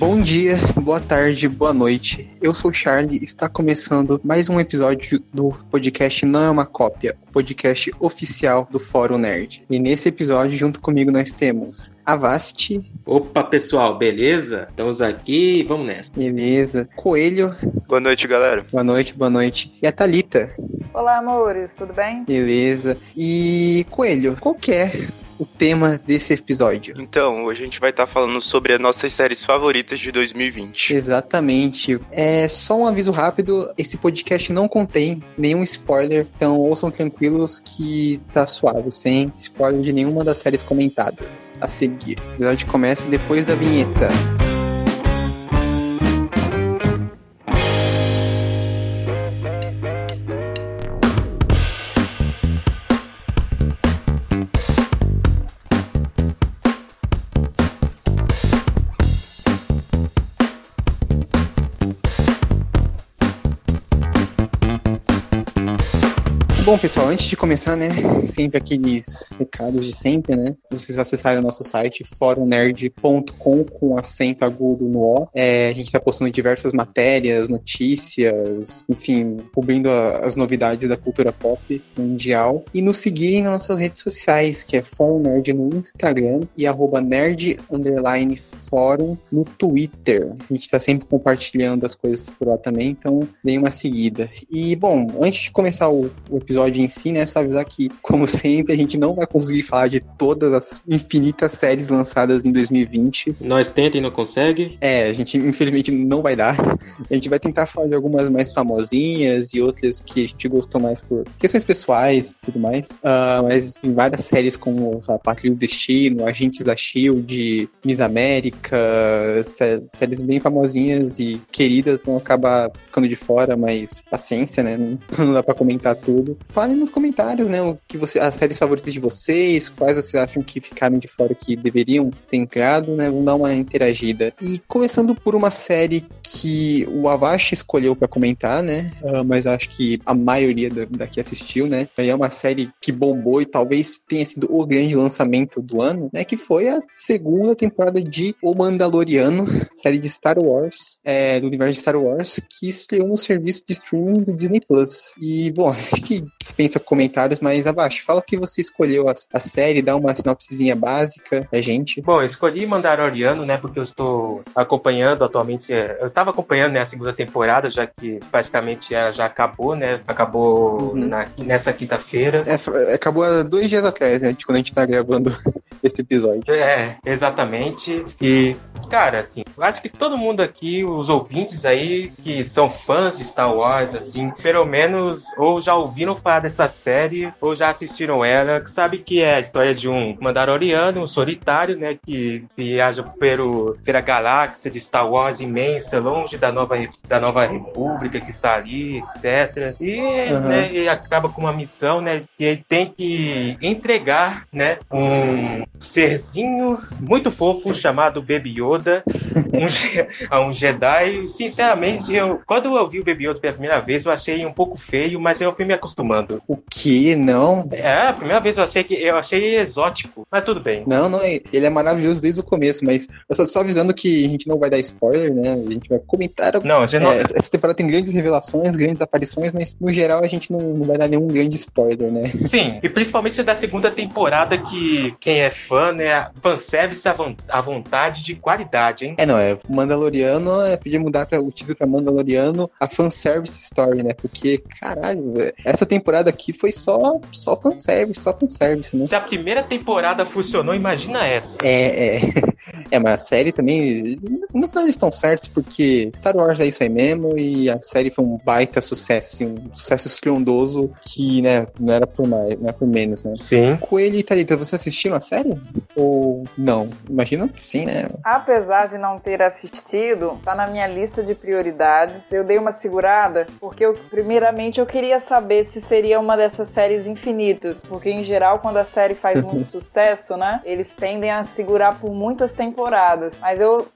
Bom dia, boa tarde, boa noite. Eu sou o Charlie e está começando mais um episódio do podcast Não é uma Cópia, o podcast oficial do Fórum Nerd. E nesse episódio, junto comigo, nós temos Avast. Opa, pessoal, beleza? Estamos aqui, vamos nessa. Beleza. Coelho. Boa noite, galera. Boa noite, boa noite. E a Thalita. Olá, amores, tudo bem? Beleza. E Coelho, qual que é o tema desse episódio. Então, hoje a gente vai estar tá falando sobre as nossas séries favoritas de 2020. Exatamente. É só um aviso rápido: esse podcast não contém nenhum spoiler, então ouçam tranquilos que tá suave, sem spoiler de nenhuma das séries comentadas. A seguir. O episódio começa depois da vinheta. Bom, pessoal, antes de começar, né, sempre aqueles recados de sempre, né? Vocês acessarem o nosso site forumnerd.com com acento agudo no O. É, a gente está postando diversas matérias, notícias, enfim, cobrindo a, as novidades da cultura pop mundial. E nos seguirem nas nossas redes sociais, que é Nerd no Instagram e arroba nerd underline fórum no Twitter. A gente está sempre compartilhando as coisas por lá também, então deem uma seguida. E, bom, antes de começar o, o episódio episódio em si, né? Só avisar que, como sempre, a gente não vai conseguir falar de todas as infinitas séries lançadas em 2020. Nós tenta e não consegue. É, a gente infelizmente não vai dar. A gente vai tentar falar de algumas mais famosinhas e outras que a gente gostou mais por questões pessoais e tudo mais. Uh, mas em várias séries como a Pátria do Destino, Agentes da Shield, Miss América, sé séries bem famosinhas e queridas vão acabar ficando de fora, mas paciência, né? Não, não dá pra comentar tudo. Falem nos comentários, né, o que você, as séries favoritas de vocês, quais vocês acham que ficaram de fora que deveriam ter entrado, né? Vamos dar uma interagida. E começando por uma série que o Avashi escolheu para comentar, né? Uh, mas acho que a maioria daqui assistiu, né? É uma série que bombou e talvez tenha sido o grande lançamento do ano, né? Que foi a segunda temporada de O Mandaloriano, série de Star Wars, é, do universo de Star Wars, que estreou no serviço de streaming do Disney Plus. E, bom, acho que dispensa comentários, mas abaixo, fala que você escolheu a, a série, dá uma sinopsezinha básica pra gente. Bom, eu escolhi Mandaloriano, né, porque eu estou acompanhando atualmente, é, eu estava acompanhando né, a segunda temporada, já que praticamente ela já acabou, né, acabou uhum. na, nessa quinta-feira. É, acabou há dois dias atrás, né, quando a gente tá gravando esse episódio. É, exatamente, e cara, assim, eu acho que todo mundo aqui, os ouvintes aí, que são fãs de Star Wars, assim, pelo menos, ou já ouviram falar dessa série, ou já assistiram ela, que sabe que é a história de um Mandaloriano, um solitário, né, que viaja pelo, pela galáxia de Star Wars imensa, longe da nova, da nova república que está ali, etc. E, uhum. né, ele acaba com uma missão, né, que ele tem que entregar, né, um serzinho muito fofo chamado Baby Yoda um, a um Jedi. Sinceramente, eu, quando eu vi o Baby Yoda pela primeira vez, eu achei um pouco feio, mas eu fui me acostumando. O que? Não? É, a primeira vez eu achei que eu achei exótico, mas tudo bem. Não, não, ele é maravilhoso desde o começo, mas eu só, só avisando que a gente não vai dar spoiler, né? A gente vai comentar. Não, a gente não... É, essa temporada tem grandes revelações, grandes aparições, mas no geral a gente não, não vai dar nenhum grande spoiler, né? Sim, e principalmente da segunda temporada que quem é fã, né, fanservice à, à vontade de qualidade, hein? É, não, é Mandaloriano, é, podia mudar pra, o título pra Mandaloriano, a fanservice story, né? Porque, caralho, essa temporada aqui foi só, só fanservice, só fanservice, né? Se a primeira temporada funcionou, imagina essa. É, é. É, mas a série também, no final eles estão certos, porque Star Wars é isso aí mesmo, e a série foi um baita sucesso, assim, um sucesso estrondoso que, né, não era por mais, não era por menos, né? Sim. Coelho e Thalita, você assistiu a série? Ou não? Imagina que sim, né? Apesar de não ter assistido, tá na minha lista de prioridades. Eu dei uma segurada, porque eu, primeiramente eu queria saber se seria uma dessas séries infinitas, porque em geral, quando a série faz muito sucesso, né, eles tendem a segurar por muitas temporadas. Mas eu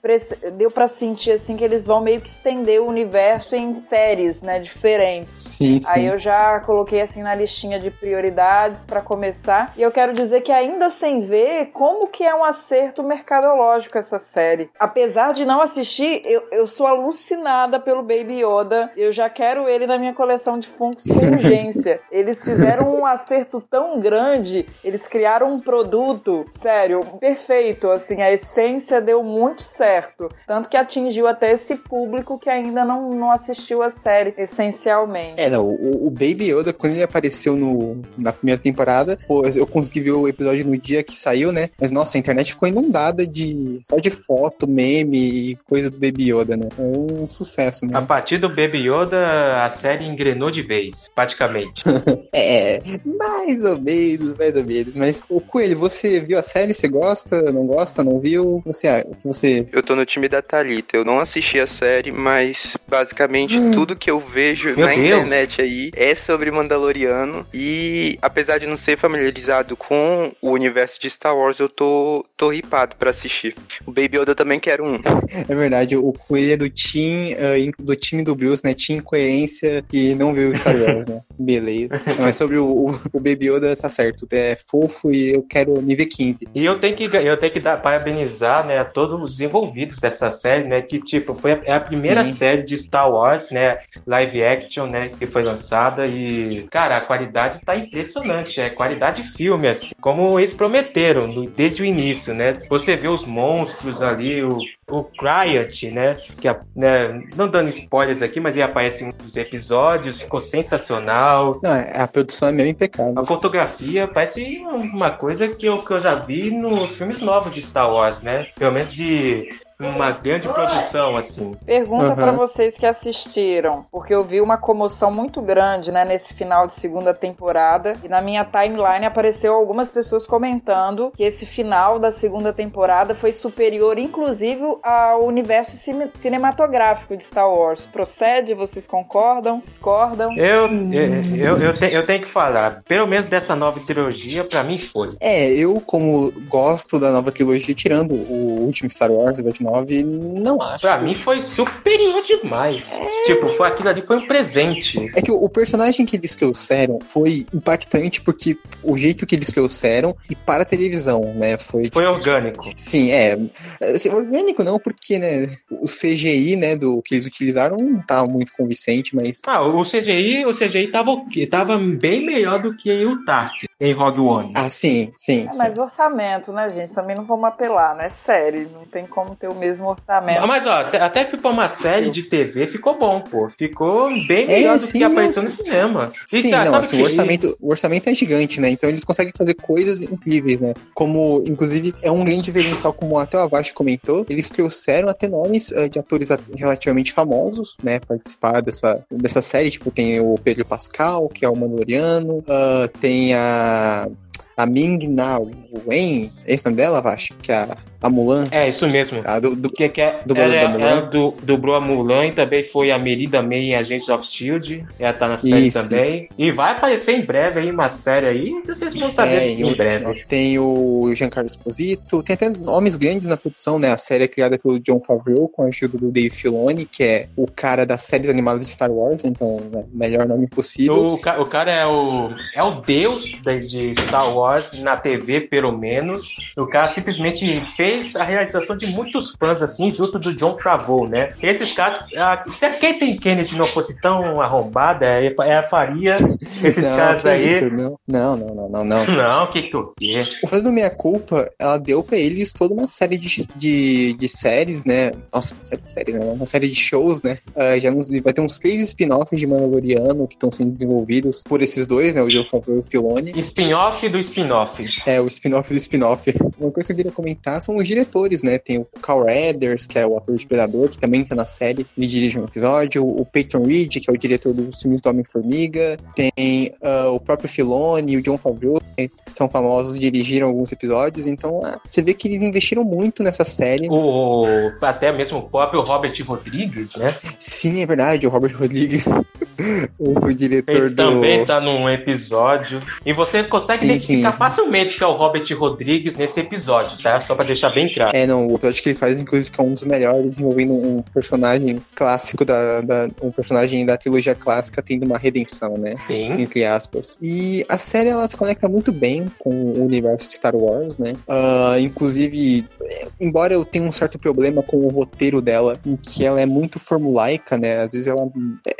deu para sentir assim que eles vão meio que estender o universo em séries, né, diferentes. Sim, sim. Aí eu já coloquei assim na listinha de prioridades para começar. E eu quero dizer que ainda sem ver como que é um acerto mercadológico essa série série. Apesar de não assistir, eu, eu sou alucinada pelo Baby Yoda. Eu já quero ele na minha coleção de Funkos com urgência. Eles fizeram um acerto tão grande, eles criaram um produto, sério, perfeito. Assim, a essência deu muito certo. Tanto que atingiu até esse público que ainda não, não assistiu a série, essencialmente. É, não, o, o Baby Yoda, quando ele apareceu no, na primeira temporada, pô, eu consegui ver o episódio no dia que saiu, né? Mas nossa, a internet ficou inundada de só de foto, meme e coisa do Baby Yoda, né? É um sucesso, né? A partir do Baby Yoda, a série engrenou de vez, praticamente. é, mais ou menos, mais ou menos. Mas, o Coelho, você viu a série? Você gosta? Não gosta? Não viu? Você, o que você. Eu tô no time da Thalita. Eu não assisti a série, mas basicamente tudo que eu vejo Meu na Deus. internet aí é sobre Mandaloriano. E apesar de não ser familiarizado com o universo de Star Wars, eu tô, tô ripado pra assistir. O Baby Yoda eu também quero um. É verdade, o Coelho é do time, do time do Bruce, né? Tinha incoerência e não viu Star Wars, né? Beleza. Não, mas sobre o, o, o Baby Yoda, tá certo. É fofo e eu quero nível 15. E eu tenho que, eu tenho que dar, parabenizar, né, a todos os envolvidos dessa série, né, que, tipo, foi a, é a primeira Sim. série de Star Wars, né, live action, né, que foi lançada e, cara, a qualidade tá impressionante, é qualidade de filme, assim, como eles prometeram no- desde o início, né, você vê os monstros ali, o, o Cryot, né, que, né, não dando spoilers aqui, mas ele aparece em um dos episódios, ficou sensacional, Não, é- a produção é mesmo impecável. a fotografia parece uma coisa que eu, que eu já vi nos filmes novos de Star Wars, né? Pelo menos de uma grande produção, assim. Pergunta Aham. pra vocês que assistiram, porque eu vi uma comoção muito grande, né, nesse final de segunda temporada, e na minha timeline apareceu algumas pessoas comentando que esse final da segunda temporada foi superior, inclusive, ao universo cine- cinematográfico de Star Wars. Procede? Vocês concordam? Discordam? Eu, eu, eu, eu, te- eu tenho que falar, pelo menos dessa nova trilogia, pra mim foi. É, eu, como gosto da nova trilogia, tirando o último Star Wars, o episódio 9, não acho. Pra mim foi superior demais. Tipo, foi, aquilo ali foi um presente. É que o, o personagem que eles trouxeram foi impactante porque o jeito que eles trouxeram e para a televisão, né? Foi. Foi orgânico. Sim, é. Assim, orgânico não, porque, né? O CGI, né, do que eles utilizaram não tá muito convincente, mas. Ah, o CGI, o CGI tava, tava bem melhor do que o Tark em Rogue One. Ah, sim, sim. É, sim. mas orçamento, né, gente? Também não vamos apelar, né? Série, não tem como ter o mesmo orçamento. Mas ó, até, que pra uma série de TV ficou bom, pô. Ficou bem É, melhor do sim, que apareceu no cinema. E Sim, tá, não, assim, o, orçamento, o orçamento é gigante, né? Então eles conseguem fazer coisas incríveis, né? Como, inclusive, é um grande diferencial, como até o Avashi comentou, eles trouxeram até nomes eh, de atores relativamente famosos, né? Participar dessa, dessa série, tipo, tem o Pedro Pascal, que é o Mandaloriano, ah, tem a... uh, A Ming Na Wen, é esse o nome dela, Avashi? Que é a, a Mulan, É, isso mesmo. a do, do- Que, que é, ela, é- Mulan. ela du, dublou a Mulan e também foi a Merida May em Agents of S.H.I.E.L.D. Ela tá na série Isso, também. E vai aparecer em breve aí uma série aí, vocês vão saber É, em breve. Tem o Giancarlo Esposito, tem até nomes grandes na produção, né? A série é criada pelo John Favreau com a ajuda do Dave Filoni, que é o cara das séries animadas de Star Wars, então, né, melhor nome possível. O, o cara é o, é o deus de, de Star Wars na TV, pelo menos. O cara simplesmente fez a realização de muitos fãs, assim, junto do John Favreau, né? Esses casos, ah, se a Kathleen Kennedy não fosse tão arrombada, é, é, faria esses não, casos aí. isso, não, não, não, não, não, não. Não, que que o quê? O Fazendo Meia Culpa, ela deu pra eles toda uma série de, de, de séries, né? Nossa, uma série de séries, né? Uma série de shows, né? Ah, já nos- vai ter uns três spin-offs de Mandaloriano que estão sendo desenvolvidos por esses dois, né? O Favreau e o Filoni. Spin-off do spin-off. É, o spin-off do spin-off. Uma coisa que eu queria comentar são os diretores, né? Tem o Carl Eders, que é o ator de Predador, que também tá na série, ele dirige um episódio. O Peyton Reed, que é o diretor dos filmes do Homem-Formiga. Tem ah, o próprio Filoni e o John Favreau, que são famosos, dirigiram alguns episódios. Então, ah, você vê que eles investiram muito nessa série. O, até mesmo o próprio Robert Rodrigues, né? Sim, é verdade, o Robert Rodrigues. o diretor Ele do. também tá num episódio. E você consegue Sim, identificar sim. facilmente que é o Robert Rodrigues nesse episódio, tá? Só pra deixar bem claro. É, não, o episódio que ele faz, inclusive, que é um dos melhores, envolvendo um personagem clássico da, da- um personagem da trilogia clássica tendo uma redenção, né? Sim. Entre aspas. E a série ela se conecta muito bem com o universo de Star Wars, né? Ah, inclusive, é, embora eu tenha um certo problema com o roteiro dela, em que ela é muito formulaica, né? Às vezes ela. é,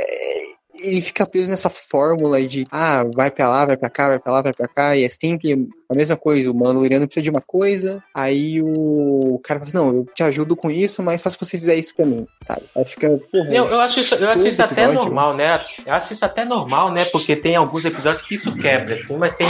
ele fica preso nessa fórmula de ah, vai pra lá, vai pra cá, vai pra lá, vai pra cá, e é sempre a mesma coisa. O Mandaloriano precisa de uma coisa, aí o cara fala assim: não, eu te ajudo com isso, mas só se você fizer isso pra mim, sabe? Aí fica. porra, Eu, eu acho isso, eu acho isso até normal, né? Eu acho isso até normal, né? Porque tem alguns episódios que isso quebra, assim, mas tem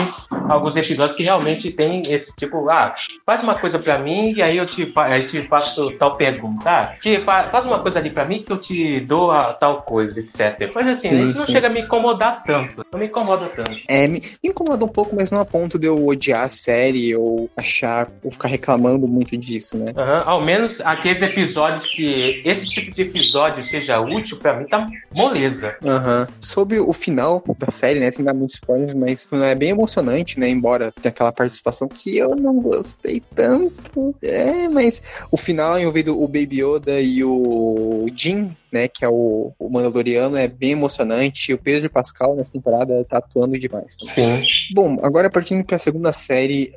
alguns episódios que realmente tem esse tipo, ah, faz uma coisa pra mim e aí eu te, aí te faço tal pergunta. Ah, te, fa- faz uma coisa ali pra mim que eu te dou a tal coisa, etc. Mas assim, Sim, isso não sim. chega a me incomodar tanto. Não me incomoda tanto. É, me, me incomoda um pouco, mas não a ponto de eu odiar a série ou achar, ou ficar reclamando muito disso, né? Aham, Ao menos aqueles episódios que esse tipo de episódio seja útil, pra mim tá moleza. Aham. Sobre o final da série, né? Sem dar muito spoiler, mas é bem emocionante, né? Embora tenha aquela participação que eu não gostei tanto. É, mas o final envolvendo o Baby Yoda e o Jin, né? Que é o, o Mandaloriano, é bem emocionante. O Pedro Pascal nessa temporada tá atuando demais. Sim. Bom, agora partindo pra segunda série,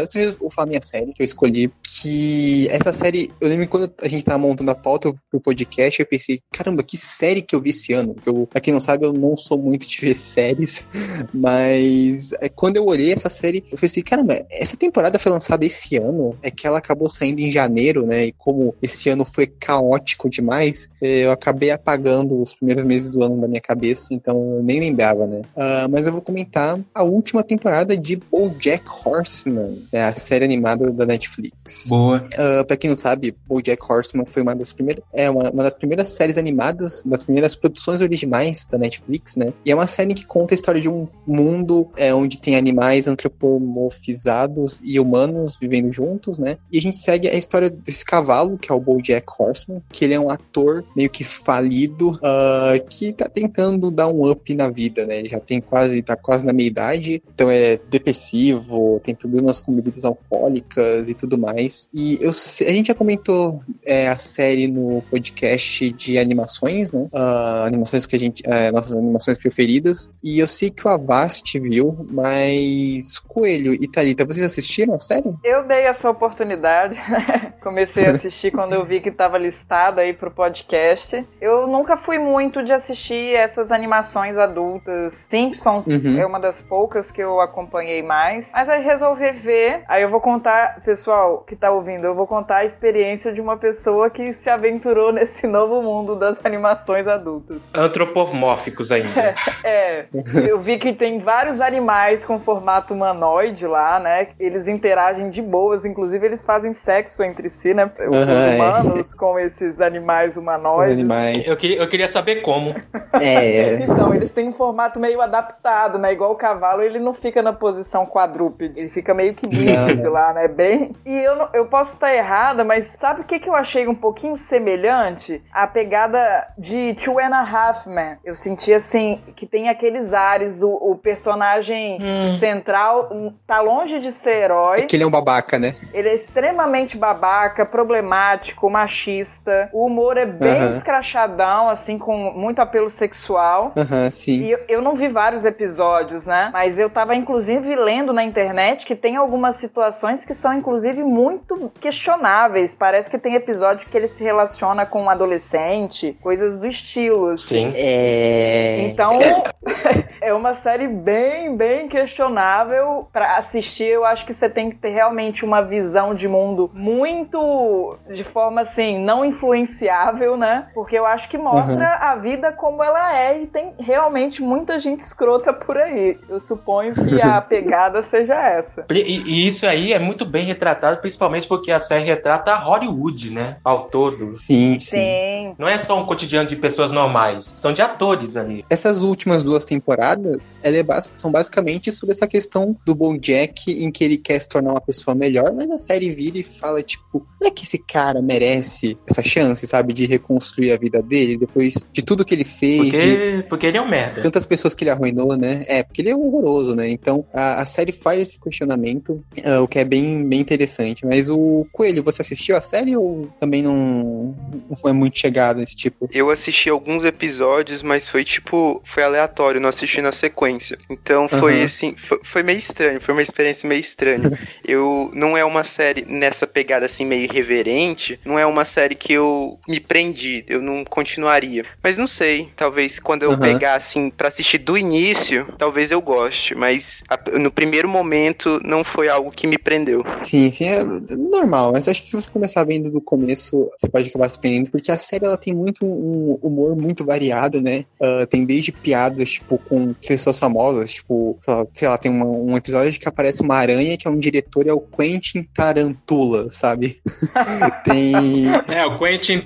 dessa vez eu vou falar minha série que eu escolhi, que essa série, eu lembro quando a gente tava montando a pauta pro podcast, eu pensei, caramba, que série que eu vi esse ano? Porque eu, pra quem não sabe, eu não sou muito de ver séries, mas é, quando eu olhei essa série, eu pensei, caramba, essa temporada foi lançada esse ano, é que ela acabou saindo em janeiro, né, e como esse ano foi caótico demais, eh, eu acabei apagando os primeiros meses do ano da minha cabeça, então eu nem lembrava, né. Ah, mas eu vou comentar a última temporada de BoJack Horseman, é a série animada da Netflix. Boa. Uh, pra quem não sabe, BoJack Horseman foi uma das primeiras, é uma, uma das primeiras séries animadas, das primeiras produções originais da Netflix, né? E é uma série que conta a história de um mundo é, onde tem animais antropomorfizados e humanos vivendo juntos, né? E a gente segue a história desse cavalo, que é o BoJack Horseman, que ele é um ator meio que falido, uh, que tá tentando dar um up na vida, né? Ele já tem quase, tá quase na meia idade, então é depressivo, tem problemas com bebidas alcoólicas e tudo mais. E eu, a gente já comentou é, a série no podcast de animações, né? Ah, animações que a gente. é, nossas animações preferidas. E eu sei que o Avast viu, mas Coelho e Thalita, vocês assistiram a série? Eu dei essa oportunidade, comecei a assistir quando eu vi que estava listado aí pro podcast. Eu nunca fui muito de assistir essas animações adultas. Simpsons Uhum. é uma das poucas que eu acompanhei mais. Mas aí resolvi ver. Aí eu vou contar, pessoal que tá ouvindo, eu vou contar a experiência de uma pessoa que se aventurou nesse novo mundo das animações adultas. Antropomórficos ainda. É, eu vi que tem vários animais com formato humanoide lá, né? Eles interagem de boas, inclusive eles fazem sexo entre si, né? Os é. humanos com esses animais humanoides. Animais. Eu queria, eu queria saber como. É. Então, eles têm um formato meio adaptado, né? Igual o cavalo, ele não fica na posição quadrúpede, ele fica meio que bípede Não, lá, né? Bem. E eu, não- eu posso estar errada, mas sabe o que, que eu achei um pouquinho semelhante? A pegada de Two and a Half Men. Eu senti assim que tem aqueles ares, o, o personagem Hum. central tá longe de ser herói. É que ele é um babaca, né? Ele é extremamente babaca, problemático, machista. O humor é bem Aham. Escrachadão, assim, com muito apelo sexual. Aham, sim. E eu, eu não vi vários episódios, né? Mas eu tava, inclusive, lendo na internet que tem algumas situações que são, inclusive, muito questionáveis. Parece que tem episódio que ele se relaciona com um adolescente, coisas do estilo. assim. Sim. É. Então, é uma série bem, bem questionável pra assistir. Eu acho que você tem que ter realmente uma visão de mundo muito de forma assim, não influenciável, né? Porque eu acho que mostra a vida como ela é e tem realmente muita gente escrota por aí. Eu suponho que a pegada seja essa. E, e isso aí é muito bem retratado, principalmente porque a série retrata Hollywood, né? Ao todo. Sim, sim. Sim. Não é só um cotidiano de pessoas normais, são de atores ali. Essas últimas duas temporadas, é bas são basicamente sobre essa questão do Bojack em que ele quer se tornar uma pessoa melhor, mas a série vira e fala, tipo, não é que esse cara merece essa chance, sabe, de reconstruir a vida dele depois de tudo que ele fez. Porque, porque ele é um merda. Tantas pessoas que ele arruinou, né? É, porque ele é horroroso, né? Então a, a série faz esse questionamento, uh, o que é bem, bem interessante. Mas o Coelho, você assistiu a série ou também não, não foi muito chegado nesse tipo? Eu assisti alguns episódios, mas foi tipo, foi aleatório, não assisti na sequência. Então foi uhum. assim, foi, foi, meio estranho, foi uma experiência meio estranha. eu não é uma série nessa pegada assim meio irreverente, não é uma série que eu me prendi, eu não continuaria. Mas não sei, talvez quando eu uhum. pegar assim para assistir do início, talvez eu goste, mas a, no primeiro momento não foi algo que me prendeu. Sim, sim, é normal, mas acho que se você começar vendo do começo, você pode acabar se prendendo, porque a série ela tem muito um humor muito variado, né? Uh, tem desde piadas, tipo, com pessoas famosas, tipo, sei lá, tem uma, um episódio que aparece uma aranha que é um diretor, é o Quentin Tarantula, sabe? tem... É, o Quentin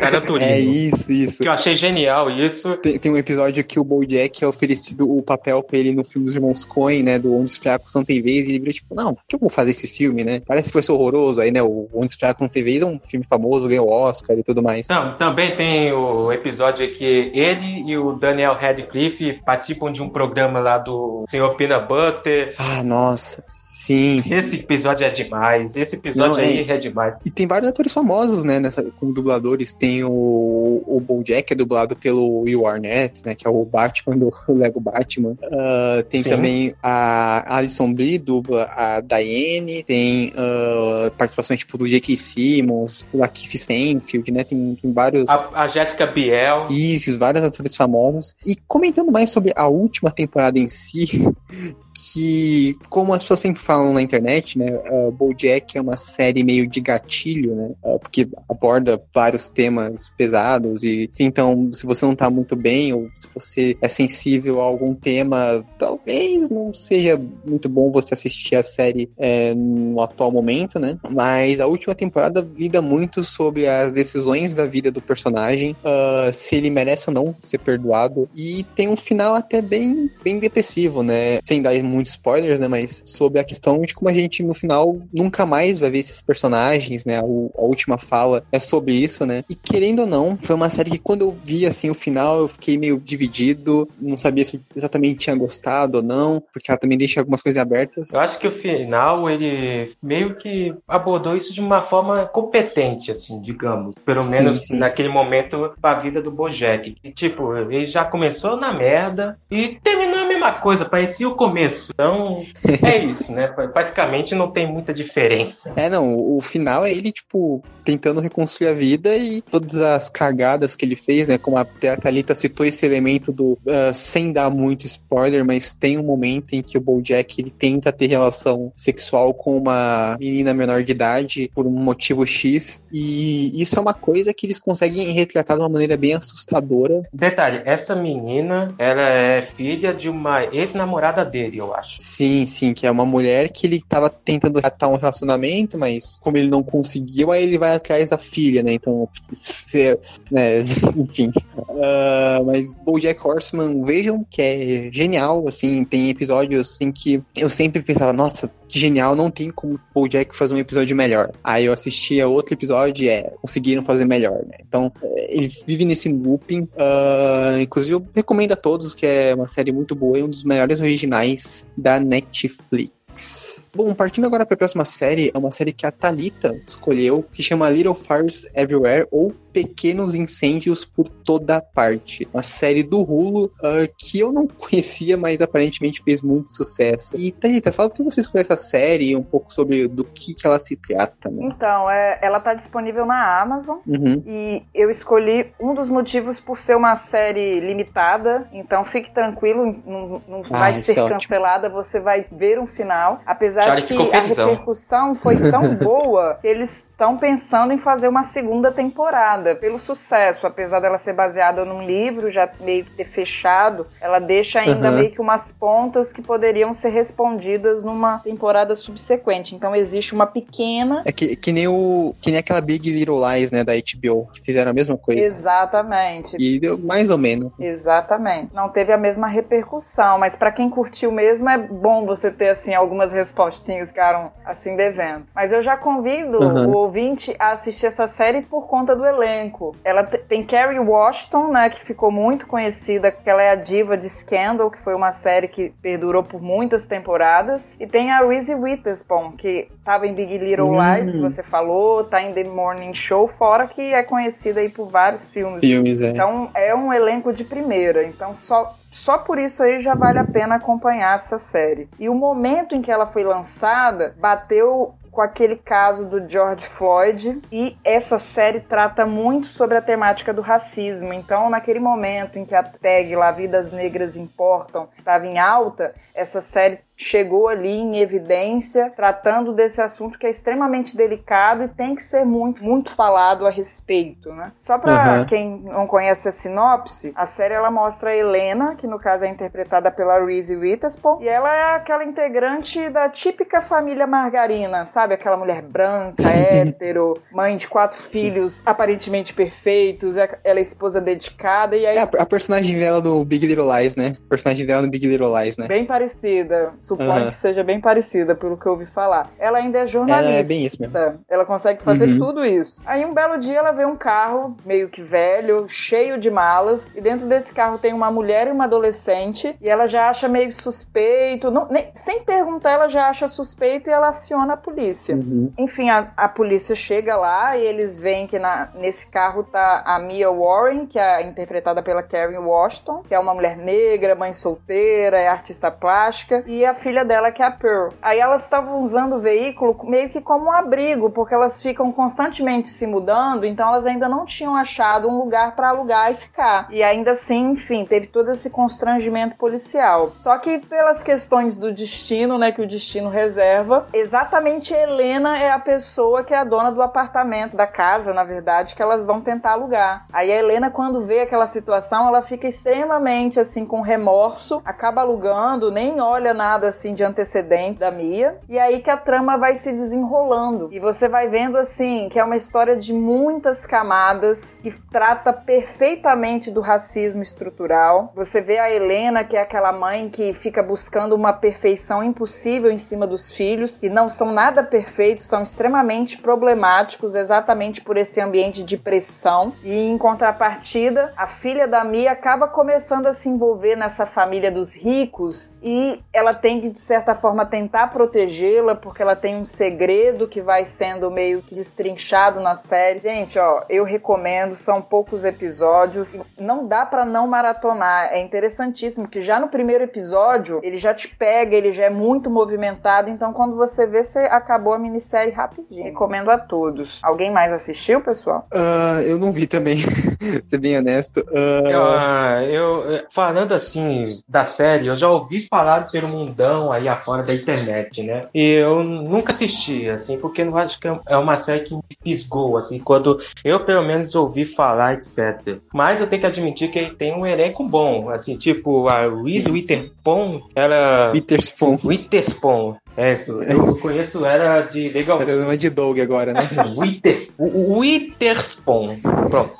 Tarantorino, Tarantorino. é isso, isso. Que eu achei genial isso. Tem, tem um episódio que o Bojack é oferecido o papel pra ele no filme dos Irmãos Coen, né, do Onde os Fracos Não Tem Vez, e ele vira tipo, não, por que eu vou fazer esse filme, né? Parece que vai ser horroroso, aí, né, o Onde os Fracos Não Tem Vez é um filme famoso, ganhou Oscar e tudo mais. Não, também tem o episódio que ele e o Daniel Radcliffe participam de um programa lá do Senhor Peanut Butter. Ah, nossa, sim. Esse episódio é demais, esse episódio Não, aí é... é... demais. E tem vários atores famosos, né, nessa, como dubladores, tem o, o Bojack, é dublado pelo Will Arnett, né, que é o Batman do Lego Batman. Uh, tem sim. também a Alison Brie, dubla a Diane, tem uh, participações tipo do J.K. Simmons, do Lakeith Stanfield, né, tem, tem vários... A, a Jessica Biel. Isso, vários atores famosos. E comentando mais sobre a última temporada em si, que, como as pessoas sempre falam na internet, né, uh, BoJack é uma série meio de gatilho, né, uh, porque aborda vários temas pesados e então, se você não tá muito bem ou se você é sensível a algum tema, talvez não seja muito bom você assistir a série é, no atual momento, né, mas a última temporada lida muito sobre as decisões da vida do personagem, uh, se ele merece ou não ser perdoado. E tem um final até bem, bem depressivo, né, sem dar muitos spoilers, né? Mas sobre a questão de como a gente, no final, nunca mais vai ver esses personagens, né? A, a última fala é sobre isso, né? E querendo ou não, foi uma série que quando eu vi, assim, o final, eu fiquei meio dividido. Não sabia se exatamente tinha gostado ou não, porque ela também deixa algumas coisas abertas. Eu acho que o final, ele meio que abordou isso de uma forma competente, assim, digamos. Pelo sim, menos sim. naquele momento, a vida do Bojack. E, tipo, ele já começou na merda e terminou a mesma coisa. Parecia o começo Então, é isso, né? Basicamente não tem muita diferença. É, não, o final é ele, tipo, tentando reconstruir a vida e todas as cagadas que ele fez, né? Como a Thalita citou esse elemento do. Uh, sem dar muito spoiler, mas tem um momento em que o Bojack ele tenta ter relação sexual com uma menina menor de idade por um motivo X. E isso é uma coisa que eles conseguem retratar de uma maneira bem assustadora. Detalhe, essa menina, ela é filha de uma ex-namorada dele, eu acho. Sim, sim, que é uma mulher que ele tava tentando reatar um relacionamento, mas como ele não conseguiu, aí ele vai atrás da filha, né? Então, você, né, enfim. Uh, mas BoJack Horseman, vejam que é genial, assim, tem episódios em que eu sempre pensava, nossa, genial, não tem como o Jack fazer um episódio melhor. Aí eu assistia outro episódio e é, conseguiram fazer melhor, né? Então, ele vive nesse looping. Uh, inclusive, eu recomendo a todos que é uma série muito boa e um dos melhores originais da Netflix. Bom, partindo agora para a próxima série, é uma série que a Talita escolheu, que chama Little Fires Everywhere ou Pequenos Incêndios por Toda Parte. Uma série do Hulu uh, que eu não conhecia, mas aparentemente fez muito sucesso. E Talita, fala por que você escolheu essa série um pouco sobre do que, que ela se trata. Né? Então, é, ela tá disponível na Amazon uhum. e eu escolhi um dos motivos por ser uma série limitada. Então, fique tranquilo, não, não ah, vai ser é cancelada, você vai ver um final. Apesar de que a repercussão foi tão boa que eles estão pensando em fazer uma segunda temporada pelo sucesso, apesar dela ser baseada num livro já meio que ter fechado, ela deixa ainda uhum. meio que umas pontas que poderiam ser respondidas numa temporada subsequente. Então existe uma pequena. É que, que nem o que nem aquela Big Little Lies, né, da HBO, que fizeram a mesma coisa. Exatamente. E deu mais ou menos. Exatamente. Não teve a mesma repercussão, mas para quem curtiu mesmo é bom você ter assim algumas respostinhas que ficaram assim devendo. Mas eu já convido uhum. o ouvinte a assistir essa série por conta do elenco. Ela tem Carrie Washington, né, que ficou muito conhecida, que ela é a diva de Scandal, que foi uma série que perdurou por muitas temporadas, e tem a Reese Witherspoon, que estava em Big Little Lies, que você falou, tá em The Morning Show, fora que é conhecida aí por vários filmes. Filmes, é. Então é um elenco de primeira. Então só só por isso aí já vale a pena acompanhar essa série. E o momento em que ela foi lançada bateu com aquele caso do George Floyd e essa série trata muito sobre a temática do racismo. Então, naquele momento em que a tag lá Vidas Negras Importam estava em alta, essa série chegou ali em evidência, tratando desse assunto que é extremamente delicado e tem que ser muito, muito falado a respeito, né? Só para uhum. quem não conhece a sinopse, a série ela mostra a Helena, que no caso é interpretada pela Reese Witherspoon, e ela é aquela integrante da típica família margarina, sabe? Aquela mulher branca, hétero, mãe de quatro filhos aparentemente perfeitos, é, ela é esposa dedicada e aí... É a, a personagem dela do Big Little Lies, né? A personagem dela no Big Little Lies, né? Bem parecida suponho uhum. que seja bem parecida, pelo que eu ouvi falar. Ela ainda é jornalista. É, é bem isso mesmo. Ela consegue fazer uhum. tudo isso. Aí um belo dia ela vê um carro meio que velho, cheio de malas, e dentro desse carro tem uma mulher e uma adolescente, e ela já acha meio suspeito, não, nem, sem perguntar, ela já acha suspeito e ela aciona a polícia. Uhum. Enfim, a, a, polícia chega lá e eles veem que na, nesse carro tá a Mia Warren, que é interpretada pela Karen Washington, que é uma mulher negra, mãe solteira, é artista plástica, e a filha dela, que é a Pearl. Aí elas estavam usando o veículo meio que como um abrigo, porque elas ficam constantemente se mudando, então elas ainda não tinham achado um lugar para alugar e ficar. E ainda assim, enfim, teve todo esse constrangimento policial. Só que pelas questões do destino, né, que o destino reserva, exatamente Helena é a pessoa que é a dona do apartamento, da casa, na verdade, que elas vão tentar alugar. Aí a Helena, quando vê aquela situação, ela fica extremamente assim com remorso, acaba alugando, nem olha nada assim de antecedentes da Mia. E aí que a trama vai se desenrolando. E você vai vendo assim que é uma história de muitas camadas que trata perfeitamente do racismo estrutural. Você vê a Helena, que é aquela mãe que fica buscando uma perfeição impossível em cima dos filhos, e não são nada perfeitos, são extremamente problemáticos exatamente por esse ambiente de pressão. E em contrapartida, a filha da Mia acaba começando a se envolver nessa família dos ricos e ela tem tem que, de certa forma, tentar protegê-la, porque ela tem um segredo que vai sendo meio que destrinchado na série. Gente, ó, eu recomendo, são poucos episódios, não dá para não maratonar. É interessantíssimo que já no primeiro episódio ele já te pega, ele já é muito movimentado, então quando você vê, você acabou a minissérie rapidinho. Recomendo a todos. Alguém mais assistiu, pessoal? Uh, eu não vi também, ser bem honesto. Uh... Eu, eu, falando assim da série, eu já ouvi falar pelo mundo aí afora da internet, né? E eu nunca assisti, assim, porque não acho que é uma série que me fisgou, assim, quando eu pelo menos ouvi falar, etc. Mas eu tenho que admitir que ele tem um elenco bom, assim, tipo a Reese Witherspoon, ela... Witherspoon. Witherspoon. É, isso. Eu conheço era de legal. Era de Doug agora, né? Withers, Witherspoon. Pronto.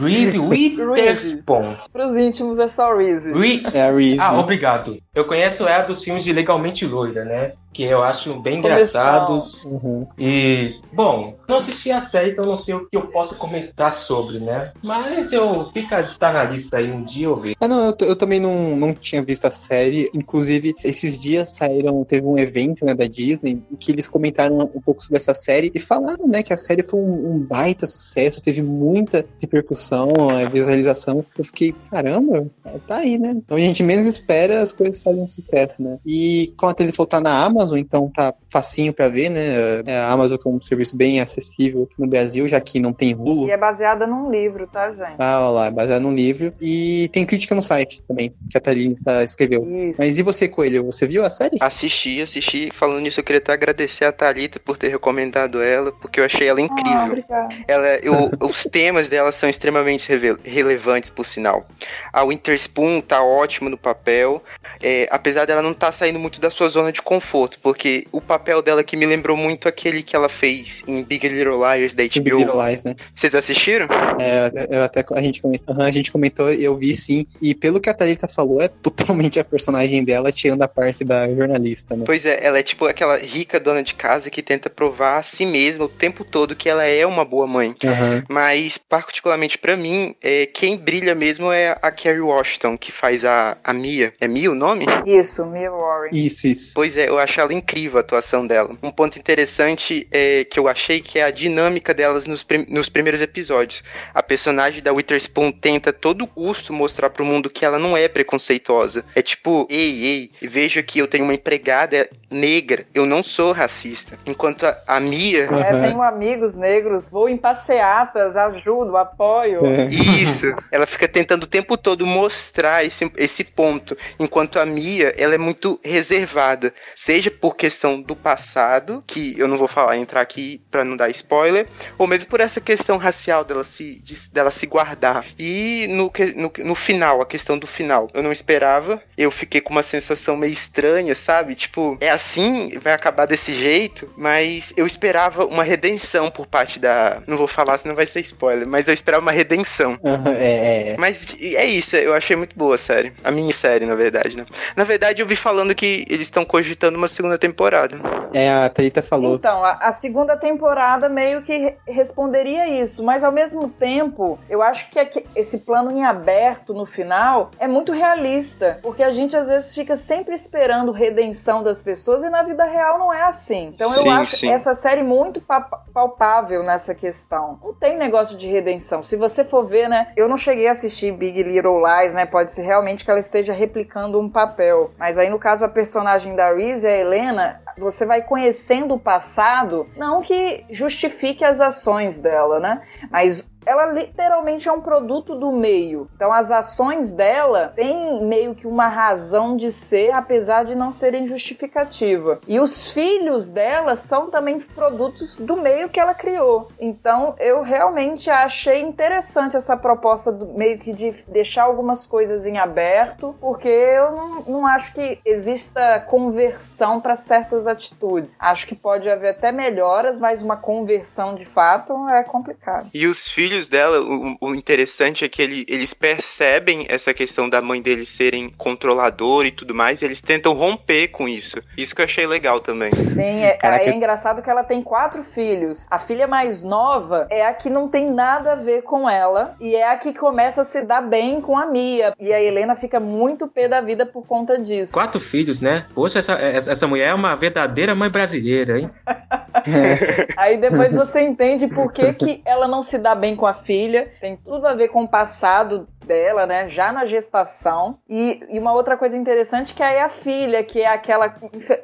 Reese Witherspoon. Para os íntimos é só Reese. Re... É a Reese. Ah, obrigado. Eu conheço ela dos filmes de Legalmente Loira, né? Que eu acho bem engraçados. Uhum. E, bom, não assisti a série, então não sei o que eu posso comentar sobre, né? Mas eu fica tá na lista aí um dia eu ver. Ah, não, eu, eu também não, não tinha visto a série. Inclusive, esses dias saíram, teve um evento né, da Disney em que eles comentaram um pouco sobre essa série e falaram, né, que a série foi um, um baita sucesso, teve muita repercussão, visualização. Eu fiquei, caramba, tá aí, né? Então a gente menos espera, as coisas fazem sucesso, né? E Tele falou, tá na Amazon, então tá facinho pra ver, né? É, a Amazon é um serviço bem acessível no Brasil, já que não tem Hulu. E é baseada num livro, tá, gente? Ah, olha lá, é baseada num livro. E tem crítica no site também, que a Thalissa escreveu. Isso. Mas e você, Coelho? Você viu a série? Assisti, assisti. Falando nisso, eu queria até agradecer a Thalita por ter recomendado ela, porque eu achei ela Ah, incrível. obrigada. Ela, eu- os temas dela são extremamente relevantes, por sinal. A Winterspoon tá ótima no papel, é, apesar dela não estar saindo muito da sua zona de conforto, porque o papel dela que me lembrou muito aquele que ela fez em Big Little Liars da Big HBO. Little Lies, né? Vocês assistiram? É, eu até, a, gente comentou, Aham, a gente comentou, eu vi sim. E pelo que a Thalita falou, é totalmente a personagem dela, tirando a parte da jornalista, né? Pois é, ela é tipo aquela rica dona de casa que tenta provar a si mesma o tempo todo que ela é uma boa mãe. Aham. Mas, particularmente pra mim, é, quem brilha mesmo é a Kerry Washington, que faz a, a Mia. É Mia o nome? Isso, Mia Warren. Isso, isso. Pois é, eu acho ela incrível a atuação dela. Um ponto interessante é que eu achei que é a dinâmica delas nos, prim- nos primeiros episódios. A personagem da Witherspoon tenta a todo custo mostrar pro mundo que ela não é preconceituosa. É tipo, ei, ei, veja que eu tenho uma empregada negra, eu não sou racista. Enquanto a, a Mia. É, tenho amigos negros, vou em passeatas, ajudo, apoio. É. Isso, ela fica tentando o tempo todo mostrar esse, esse ponto, enquanto a Mia, ela é muito reservada, seja por questão do passado, que eu não vou falar, entrar aqui pra não dar spoiler, ou mesmo por essa questão racial dela se, de- dela se guardar. E no, no, no final, a questão do final, eu não esperava, eu fiquei com uma sensação meio estranha, sabe? Tipo, é assim, vai acabar desse jeito, mas eu esperava uma redenção por parte da. Não vou falar, senão vai ser spoiler, mas eu esperava uma redenção. É, é. Mas é isso, eu achei muito boa a série. A minissérie, na verdade, né? Na verdade, eu vi falando que eles estão cogitando uma segunda temporada. É, a Thalita falou. Então, a, a segunda temporada meio que re- responderia isso, mas ao mesmo tempo, eu acho que aqui- esse plano em aberto no final é muito realista, porque a gente às vezes fica sempre esperando redenção das pessoas e na vida real não é assim. Então eu Sim, acho sim. essa série muito pa- palpável nessa questão. Não tem negócio de redenção. Se você for ver, né, eu não cheguei a assistir Big Little Lies, né, pode ser realmente que ela esteja replicando um papel, mas aí no caso a personagem da Reese, a Helena, você vai conhecendo o passado, não que justifique as ações dela, né? Mas ela literalmente é um produto do meio. Então as ações dela têm meio que uma razão de ser, apesar de não serem justificativa. E os filhos dela são também produtos do meio que ela criou. Então eu realmente achei interessante essa proposta do meio que de deixar algumas coisas em aberto, porque eu não, não acho que exista conversão para certas atitudes. Acho que pode haver até melhoras, mas uma conversão de fato é complicado. E os filhos dela, o, o interessante é que ele- eles percebem essa questão da mãe deles serem controlador e tudo mais, e eles tentam romper com isso. Isso que eu achei legal também. Sim, é, Caraca. é engraçado que ela tem quatro filhos. A filha mais nova é a que não tem nada a ver com ela e é a que começa a se dar bem com a Mia. E a Helena fica muito pé da vida por conta disso. Quatro filhos, né? Poxa, essa, essa essa mulher é uma verdadeira mãe brasileira, hein? Aí depois você entende por que, que ela não se dá bem com a filha. Tem tudo a ver com o passado dela, né? Já na gestação. E, e uma outra coisa interessante que aí a filha, que é aquela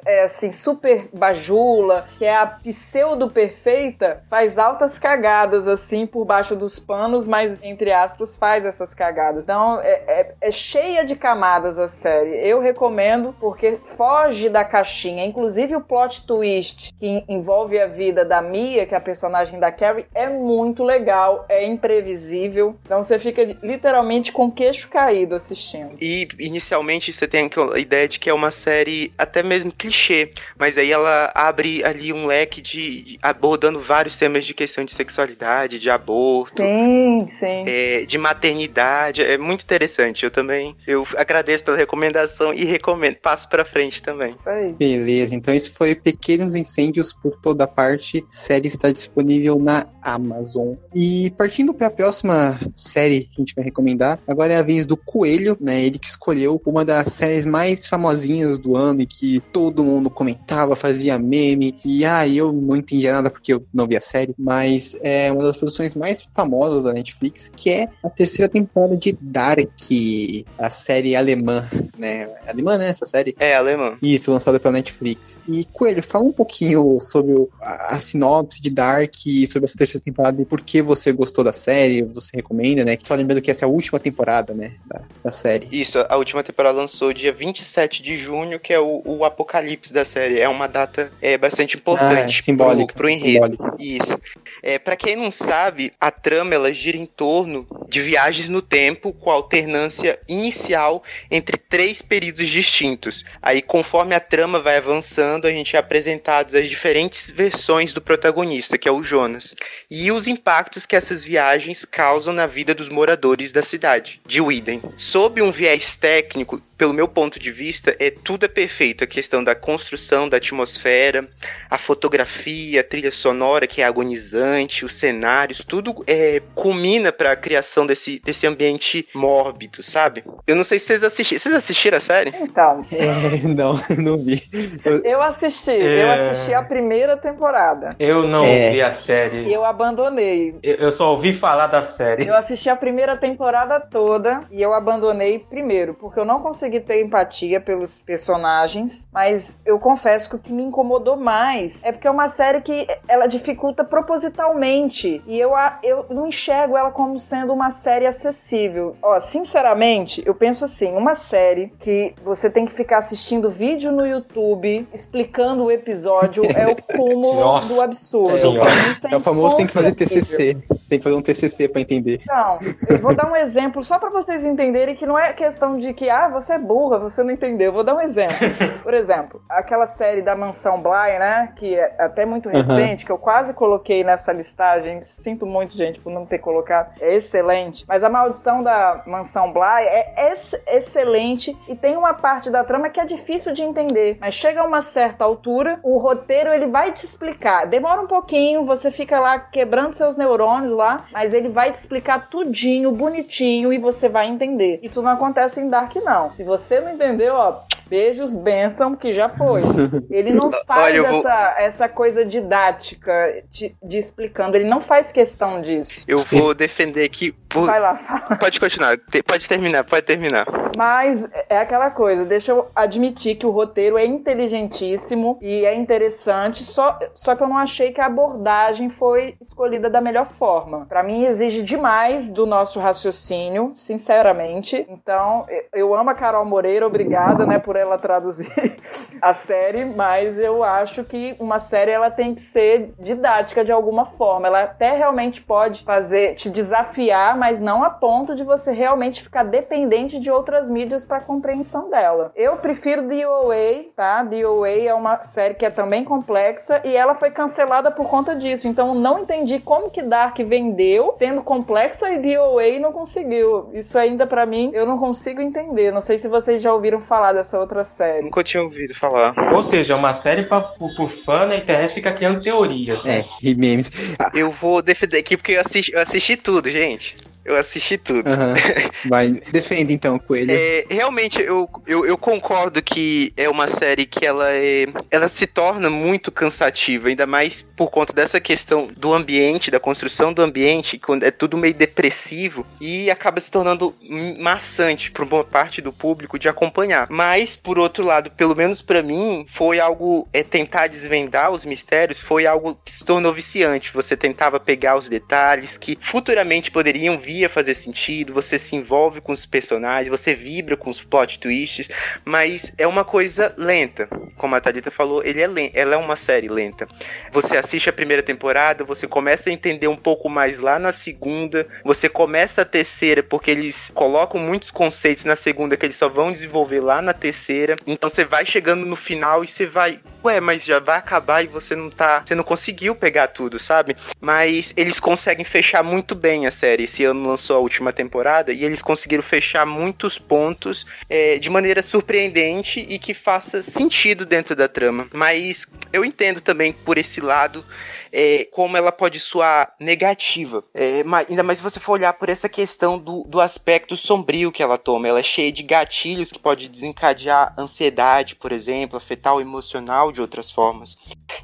é, assim, super bajula, que é a pseudo perfeita, faz altas cagadas assim por baixo dos panos, mas entre aspas faz essas cagadas. Então é, é- é cheia de camadas a série. Eu recomendo porque foge da caixinha. Inclusive o plot twist que envolve a vida da Mia, que é a personagem da Carrie, é muito legal, é imprevisível. Então você fica literalmente com o queixo caído assistindo. E inicialmente você tem aquela ideia de que é uma série até mesmo clichê, mas aí ela abre ali um leque de, de- abordando vários temas de questão de sexualidade, de aborto, Sim, sim. é, de maternidade. É muito interessante. Eu também eu agradeço pela recomendação e recomendo. Passo pra frente também. Aí. Beleza, então isso foi Pequenos Incêndios por toda parte. A série está disponível na Amazon. E partindo para a próxima série que a gente vai recomendar recomendar. Agora é a vez do Coelho, né? Ele que escolheu uma das séries mais famosinhas do ano e que todo mundo comentava, fazia meme. E ah, eu não entendia nada porque eu não vi a série, mas é uma das produções mais famosas da Netflix, que é a terceira temporada de Dark, a série alemã, né? É alemã, né? Essa série? É, alemã. Isso, lançada pela Netflix. E Coelho, fala um pouquinho sobre a, a sinopse de Dark e sobre essa terceira temporada e por que você gostou da série, você recomenda, né? Só lembrando que essa é a última temporada, né? Da, da série. Isso, a última temporada lançou dia 27 de junho, que é o, o apocalipse da série. É uma data é, bastante importante ah, simbólica, pro, pro enredo. Simbólica. Isso. É, para quem não sabe, a trama ela gira em torno de viagens no tempo com alternância inicial entre três períodos distintos. Aí, conforme a trama vai avançando, a gente é apresentado as diferentes versões do protagonista, que é o Jonas, e os impactos que essas viagens causam na vida dos moradores da cidade de Widen. Sob um viés técnico, pelo meu ponto de vista, é tudo é perfeito. A questão da construção da atmosfera, a fotografia, a trilha sonora que é agonizante, os cenários, tudo é, culmina para a criação desse, desse ambiente mórbido, sabe? Eu não sei se vocês assistiram. Vocês assistiram a série? Então. É, não, não vi. Eu, eu assisti, é... eu assisti a primeira temporada. Eu não é... vi a série. Eu abandonei. Eu, eu só ouvi falar da série. Eu assisti a primeira temporada toda e eu abandonei primeiro, porque eu não consegui consegui ter empatia pelos personagens, mas eu confesso que o que me incomodou mais é porque é uma série que ela dificulta propositalmente e eu, eu não enxergo ela como sendo uma série acessível. Ó, sinceramente, eu penso assim, uma série que você tem que ficar assistindo vídeo no YouTube explicando o episódio é o cúmulo do absurdo. É, é, o famoso tem que fazer TCC. Tem que fazer um TCC para entender. Não, eu vou dar um exemplo só para vocês entenderem que não é questão de que ah, você é burra, você não entendeu. Vou dar um exemplo. Por exemplo, aquela série da Mansão Bly, né? Que é até muito recente, uhum. que eu quase coloquei nessa listagem. Sinto muito, gente, por não ter colocado. É excelente. Mas a maldição da Mansão Bly é ex excelente e tem uma parte da trama que é difícil de entender. Mas chega a uma certa altura, o roteiro ele vai te explicar. Demora um pouquinho, você fica lá quebrando seus neurônios lá, mas ele vai te explicar tudinho, bonitinho e você vai entender. Isso não acontece em Dark, não. Se você não entendeu, ó, beijos, benção, que já foi. Ele não faz Olha, vou... essa, essa coisa didática de, de, explicando, ele não faz questão disso. Eu vou defender aqui. Por... Vai lá, fala. Pode continuar, pode terminar, pode terminar. Mas é aquela coisa, deixa eu admitir que o roteiro é inteligentíssimo e é interessante, só, só que eu não achei que a abordagem foi escolhida da melhor forma. Para mim, exige demais do nosso raciocínio, sinceramente. Então, eu amo a Carol Moreira, obrigada, né, por ela traduzir a série, mas eu acho que uma série ela tem que ser didática de alguma forma. Ela até realmente pode fazer te desafiar, mas não a ponto de você realmente ficar dependente de outras mídias para compreensão dela. Eu prefiro DOA, tá? DOA é uma série que é também complexa e ela foi cancelada por conta disso. Então não entendi como que Dark vendeu sendo complexa e DOA não conseguiu. Isso ainda para mim eu não consigo entender. Não sei se vocês já ouviram falar dessa outra série. Nunca tinha ouvido falar. Ou seja, uma série pra, por, por fã na internet fica criando teorias. Né? É, e memes. Eu vou defender aqui porque eu assisti, eu assisti tudo, gente. Eu assisti tudo. Uhum. Vai, defende então, Coelho. É, realmente, eu, eu, eu, concordo que é uma série que ela, é, ela se torna muito cansativa, ainda mais por conta dessa questão do ambiente, da construção do ambiente, quando é tudo meio depressivo e acaba se tornando maçante para uma parte do público de acompanhar. Mas, por outro lado, pelo menos para mim, foi algo, é tentar desvendar os mistérios, foi algo que se tornou viciante. Você tentava pegar os detalhes que futuramente poderiam vir fazer sentido, você se envolve com os personagens, você vibra com os plot twists, mas é uma coisa lenta. Como a Thalita falou, ele é ela é uma série lenta. Você assiste a primeira temporada, você começa a entender um pouco mais lá na segunda, você começa a terceira, porque eles colocam muitos conceitos na segunda que eles só vão desenvolver lá na terceira. Então você vai chegando no final e você vai, ué, mas já vai acabar e você não tá, você não conseguiu pegar tudo, sabe? Mas eles conseguem fechar muito bem a série. Esse ano lançou a última temporada e eles conseguiram fechar muitos pontos é, de maneira surpreendente e que faça sentido dentro da trama. Mas eu entendo também por esse lado é, como ela pode soar negativa. É, mas, ainda mais se você for olhar por essa questão do, do aspecto sombrio que ela toma. Ela é cheia de gatilhos que pode desencadear ansiedade, por exemplo, afetar o emocional de outras formas.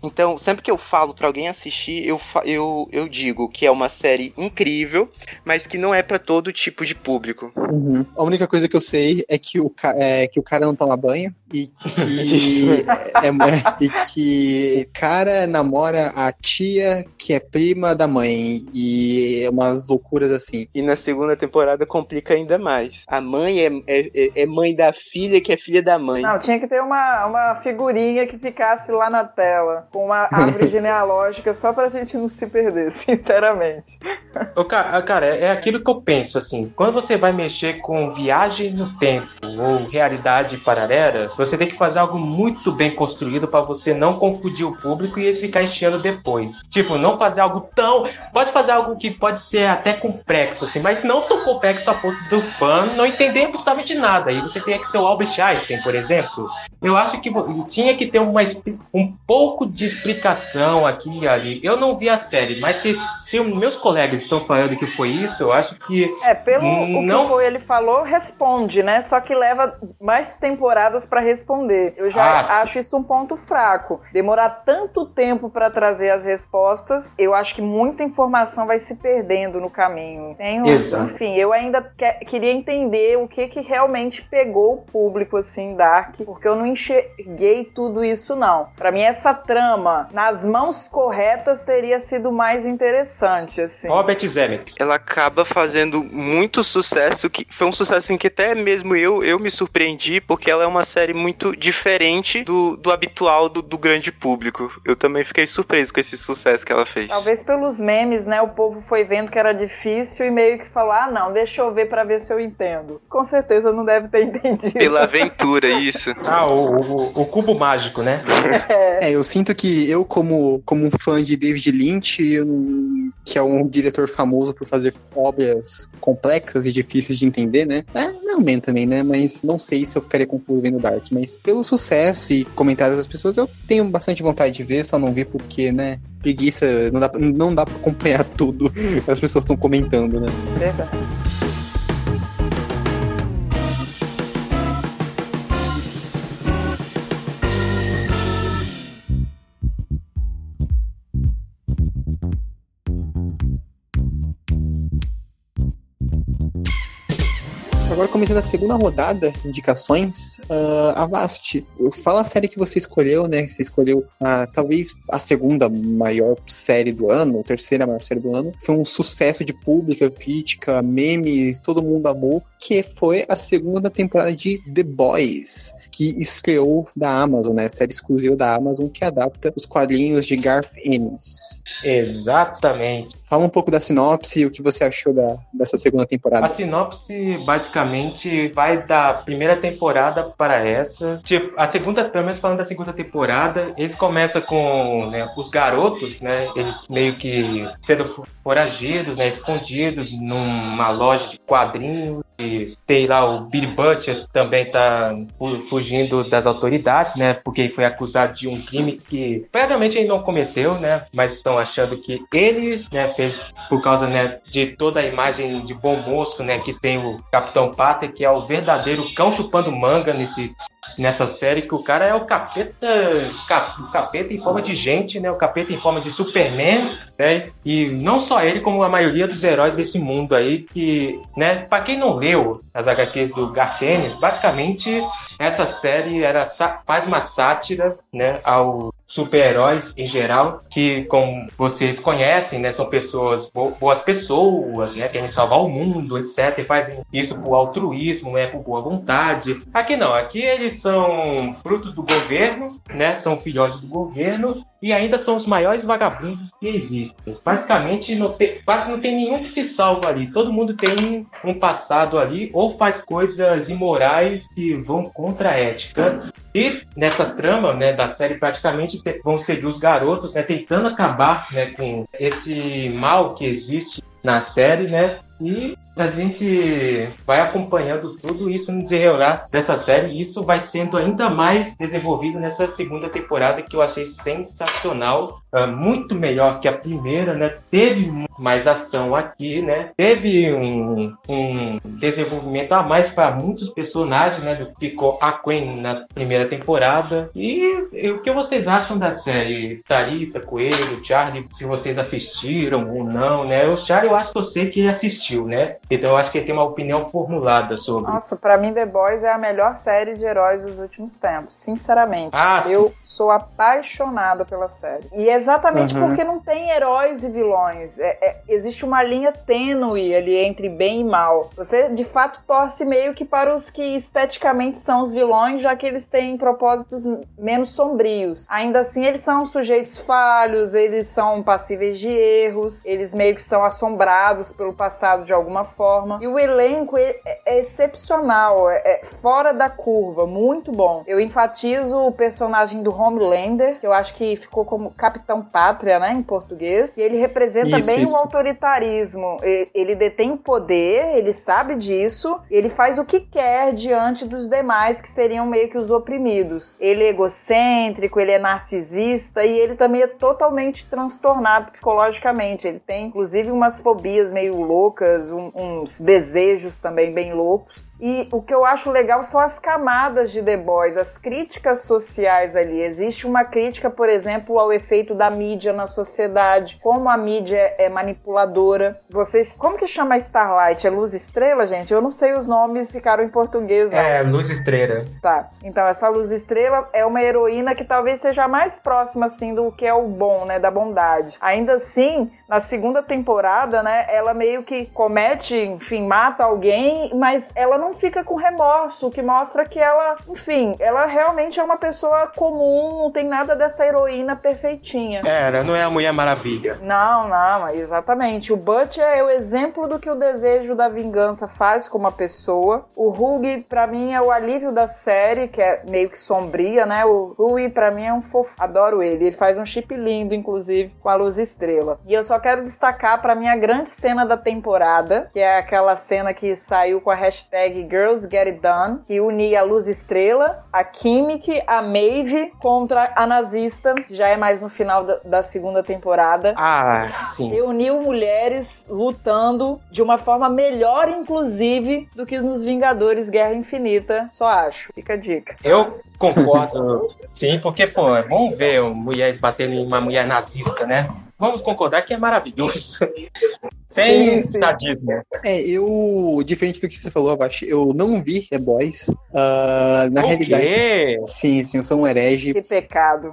Então, sempre que eu falo para alguém assistir, eu, eu, eu digo que é uma série incrível, mas que não é para todo tipo de público. Uhum. A única coisa que eu sei é que o, é, que o cara não toma banho e que, é, é, e que cara namora a tia que é prima da mãe e é umas loucuras assim. E na segunda temporada complica ainda mais. A mãe é, é, é mãe da filha que é filha da mãe. Não, tinha que ter uma, uma figurinha que ficasse lá na tela com uma árvore genealógica só pra gente não se perder, sinceramente. O cara, cara, é aquilo que eu penso assim. Quando você vai mexer com viagem no tempo ou realidade paralela, você tem que fazer algo muito bem construído para você não confundir o público e eles ficar enchendo depois. Tipo, não fazer algo tão. Pode fazer algo que pode ser até complexo, assim, mas não tão complexo a ponto do fã não entender absolutamente nada. E você tem que ser o Albert Einstein, por exemplo. Eu acho que tinha que ter uma, um pouco de explicação aqui e ali. Eu não vi a série, mas se, se meus colegas estão falando que foi isso, eu acho que. É, pelo não... que ele falou, responde, né? Só que leva mais temporadas para responder. Eu já ah, acho isso um ponto fraco. Demorar tanto tempo para trazer as respostas, eu acho que muita informação vai se perdendo no caminho. Tenho, enfim, eu ainda que, queria entender o que que realmente pegou o público assim Dark, porque eu não enxerguei tudo isso não. Para mim essa trama nas mãos corretas teria sido mais interessante assim. Robert Zemeckis. Ela acaba fazendo muito sucesso que foi um sucesso em que até mesmo eu eu me surpreendi porque ela é uma série muito diferente do, do habitual do, do grande público. Eu também fiquei surpreso com esse sucesso que ela fez. Talvez pelos memes, né? O povo foi vendo que era difícil e meio que falou: ah, não, deixa eu ver para ver se eu entendo. Com certeza não deve ter entendido. Pela aventura, isso. ah, o, o, o, cubo mágico, né? é. é, eu sinto que eu, como, como um fã de David Lynch, eu, que é um diretor famoso por fazer obras complexas e difíceis de entender, né? É, não também, né? Mas não sei se eu ficaria confuso vendo Dark. Mas pelo sucesso e comentários das pessoas, eu tenho bastante vontade de ver, só não vi porque, né? Preguiça, não dá, não dá pra acompanhar tudo. As pessoas estão comentando, né? Verdade. Agora começando a segunda rodada, indicações, uh, Avast, fala a série que você escolheu, né? Você escolheu talvez a segunda maior série do ano, a terceira maior série do ano. Foi um sucesso de pública, crítica, memes, todo mundo amou, que foi a segunda temporada de The Boys que estreou da Amazon, né? Série exclusiva da Amazon que adapta os quadrinhos de Garth Ennis. Exatamente. Fala um pouco da sinopse e o que você achou da, dessa segunda temporada. A sinopse, basicamente, vai da primeira temporada para essa. Tipo, a segunda, pelo menos falando da segunda temporada, eles começam com né, os garotos, né? Eles meio que sendo foragidos, né? Escondidos numa loja de quadrinhos. E tem lá o Billy Butcher também tá fugindo das autoridades, né? Porque ele foi acusado de um crime que provavelmente ele não cometeu, né? Mas estão achando que ele né, fez por causa né, de toda a imagem de bom moço né, que tem o Capitão Pátria, que é o verdadeiro cão chupando manga nesse nessa série que o cara é o capeta, cap, o capeta em forma de gente, né? O capeta em forma de Superman, né? E não só ele, como a maioria dos heróis desse mundo aí, que, né? Para quem não leu as HQs do Garth Ennis, basicamente essa série era faz uma sátira, né? Ao super-heróis em geral, que, como vocês conhecem, né, são pessoas, boas pessoas, né, querem salvar o mundo, etc. E fazem isso por altruísmo, né, por boa vontade. Aqui não, aqui eles são frutos do governo, né, são filhotes do governo e ainda são os maiores vagabundos que existem. Basicamente, não tem, quase não tem nenhum que se salva ali. Todo mundo tem um passado ali ou faz coisas imorais que vão contra a ética. E nessa trama né, da série, praticamente vão seguir os garotos né, tentando acabar né, com esse mal que existe na série, né? E a gente vai acompanhando tudo isso no desenrolar dessa série. E isso vai sendo ainda mais desenvolvido nessa segunda temporada que eu achei sensacional. Uh, muito melhor que a primeira, né? Teve mais ação aqui, né? Teve um, um desenvolvimento a mais para muitos personagens, né? Ficou a Queen na primeira temporada. E, e o que vocês acham da série? Tarita, Coelho, Charlie, se vocês assistiram ou não, né? O Charlie, eu acho que eu sei que ele assistiu, né? Então eu acho que ele tem uma opinião formulada sobre. Nossa, para mim The Boys é a melhor série de heróis dos últimos tempos, sinceramente. Ah, eu sim. sou apaixonada pela série. E exatamente uhum. porque não tem heróis e vilões. É, é, existe uma linha tênue ali entre bem e mal. Você de fato torce meio que para os que esteticamente são os vilões, já que eles têm propósitos menos sombrios. Ainda assim, eles são sujeitos falhos, eles são passíveis de erros, eles meio que são assombrados pelo passado de alguma forma. E o elenco é, é excepcional, é, é, fora da curva, muito bom. Eu enfatizo o personagem do Homelander, que eu acho que ficou como Capitão Pátria, né, em português. E ele representa isso, bem isso. o autoritarismo. Ele, ele detém poder, ele sabe disso, ele faz o que quer diante dos demais que seriam meio que os oprimidos. Ele é egocêntrico, ele é narcisista e ele também é totalmente transtornado psicologicamente. Ele tem, inclusive, umas fobias meio loucas, um, uns desejos também bem loucos. E o que eu acho legal são as camadas de The Boys, as críticas sociais ali. Existe uma crítica, por exemplo, ao efeito da mídia na sociedade, como a mídia é manipuladora. Vocês, como que chama a Starlight? É Luz Estrela, gente? Eu não sei os nomes, ficaram em português. Não. É, Luz Estrela. Tá. Então essa Luz Estrela é uma heroína que talvez seja mais próxima assim do que é o bom, né, da bondade. Ainda assim, na segunda temporada, né, ela meio que comete, enfim, mata alguém, mas ela não não fica com remorso, o que mostra que ela, enfim, ela realmente é uma pessoa comum, não tem nada dessa heroína perfeitinha. É, ela não é a Mulher Maravilha. Não, não, exatamente. O Butch é o exemplo do que o desejo da vingança faz com uma pessoa. O Hug, para mim, é o alívio da série, que é meio que sombria, né? O Rui, para mim, é um fofo. Adoro ele. Ele faz um chip lindo, inclusive, com a luz estrela. E eu só quero destacar para mim a grande cena da temporada, que é aquela cena que saiu com a hashtag Girls Get It Done, que unia a Luz Estrela, a Kimik, a Maeve contra a nazista, já é mais no final da, da segunda temporada. Ah, sim. E uniu mulheres lutando de uma forma melhor, inclusive, do que nos Vingadores Guerra Infinita, só acho. Fica a dica. Eu concordo, sim, porque, pô, é bom ver mulheres batendo em uma mulher nazista, né? Vamos concordar que é maravilhoso. Sem sadismo. É, eu, diferente do que você falou, abaixo, eu não vi The Boys. Uh, na o realidade. Quê? Sim, sim, eu sou um herege. Que pecado.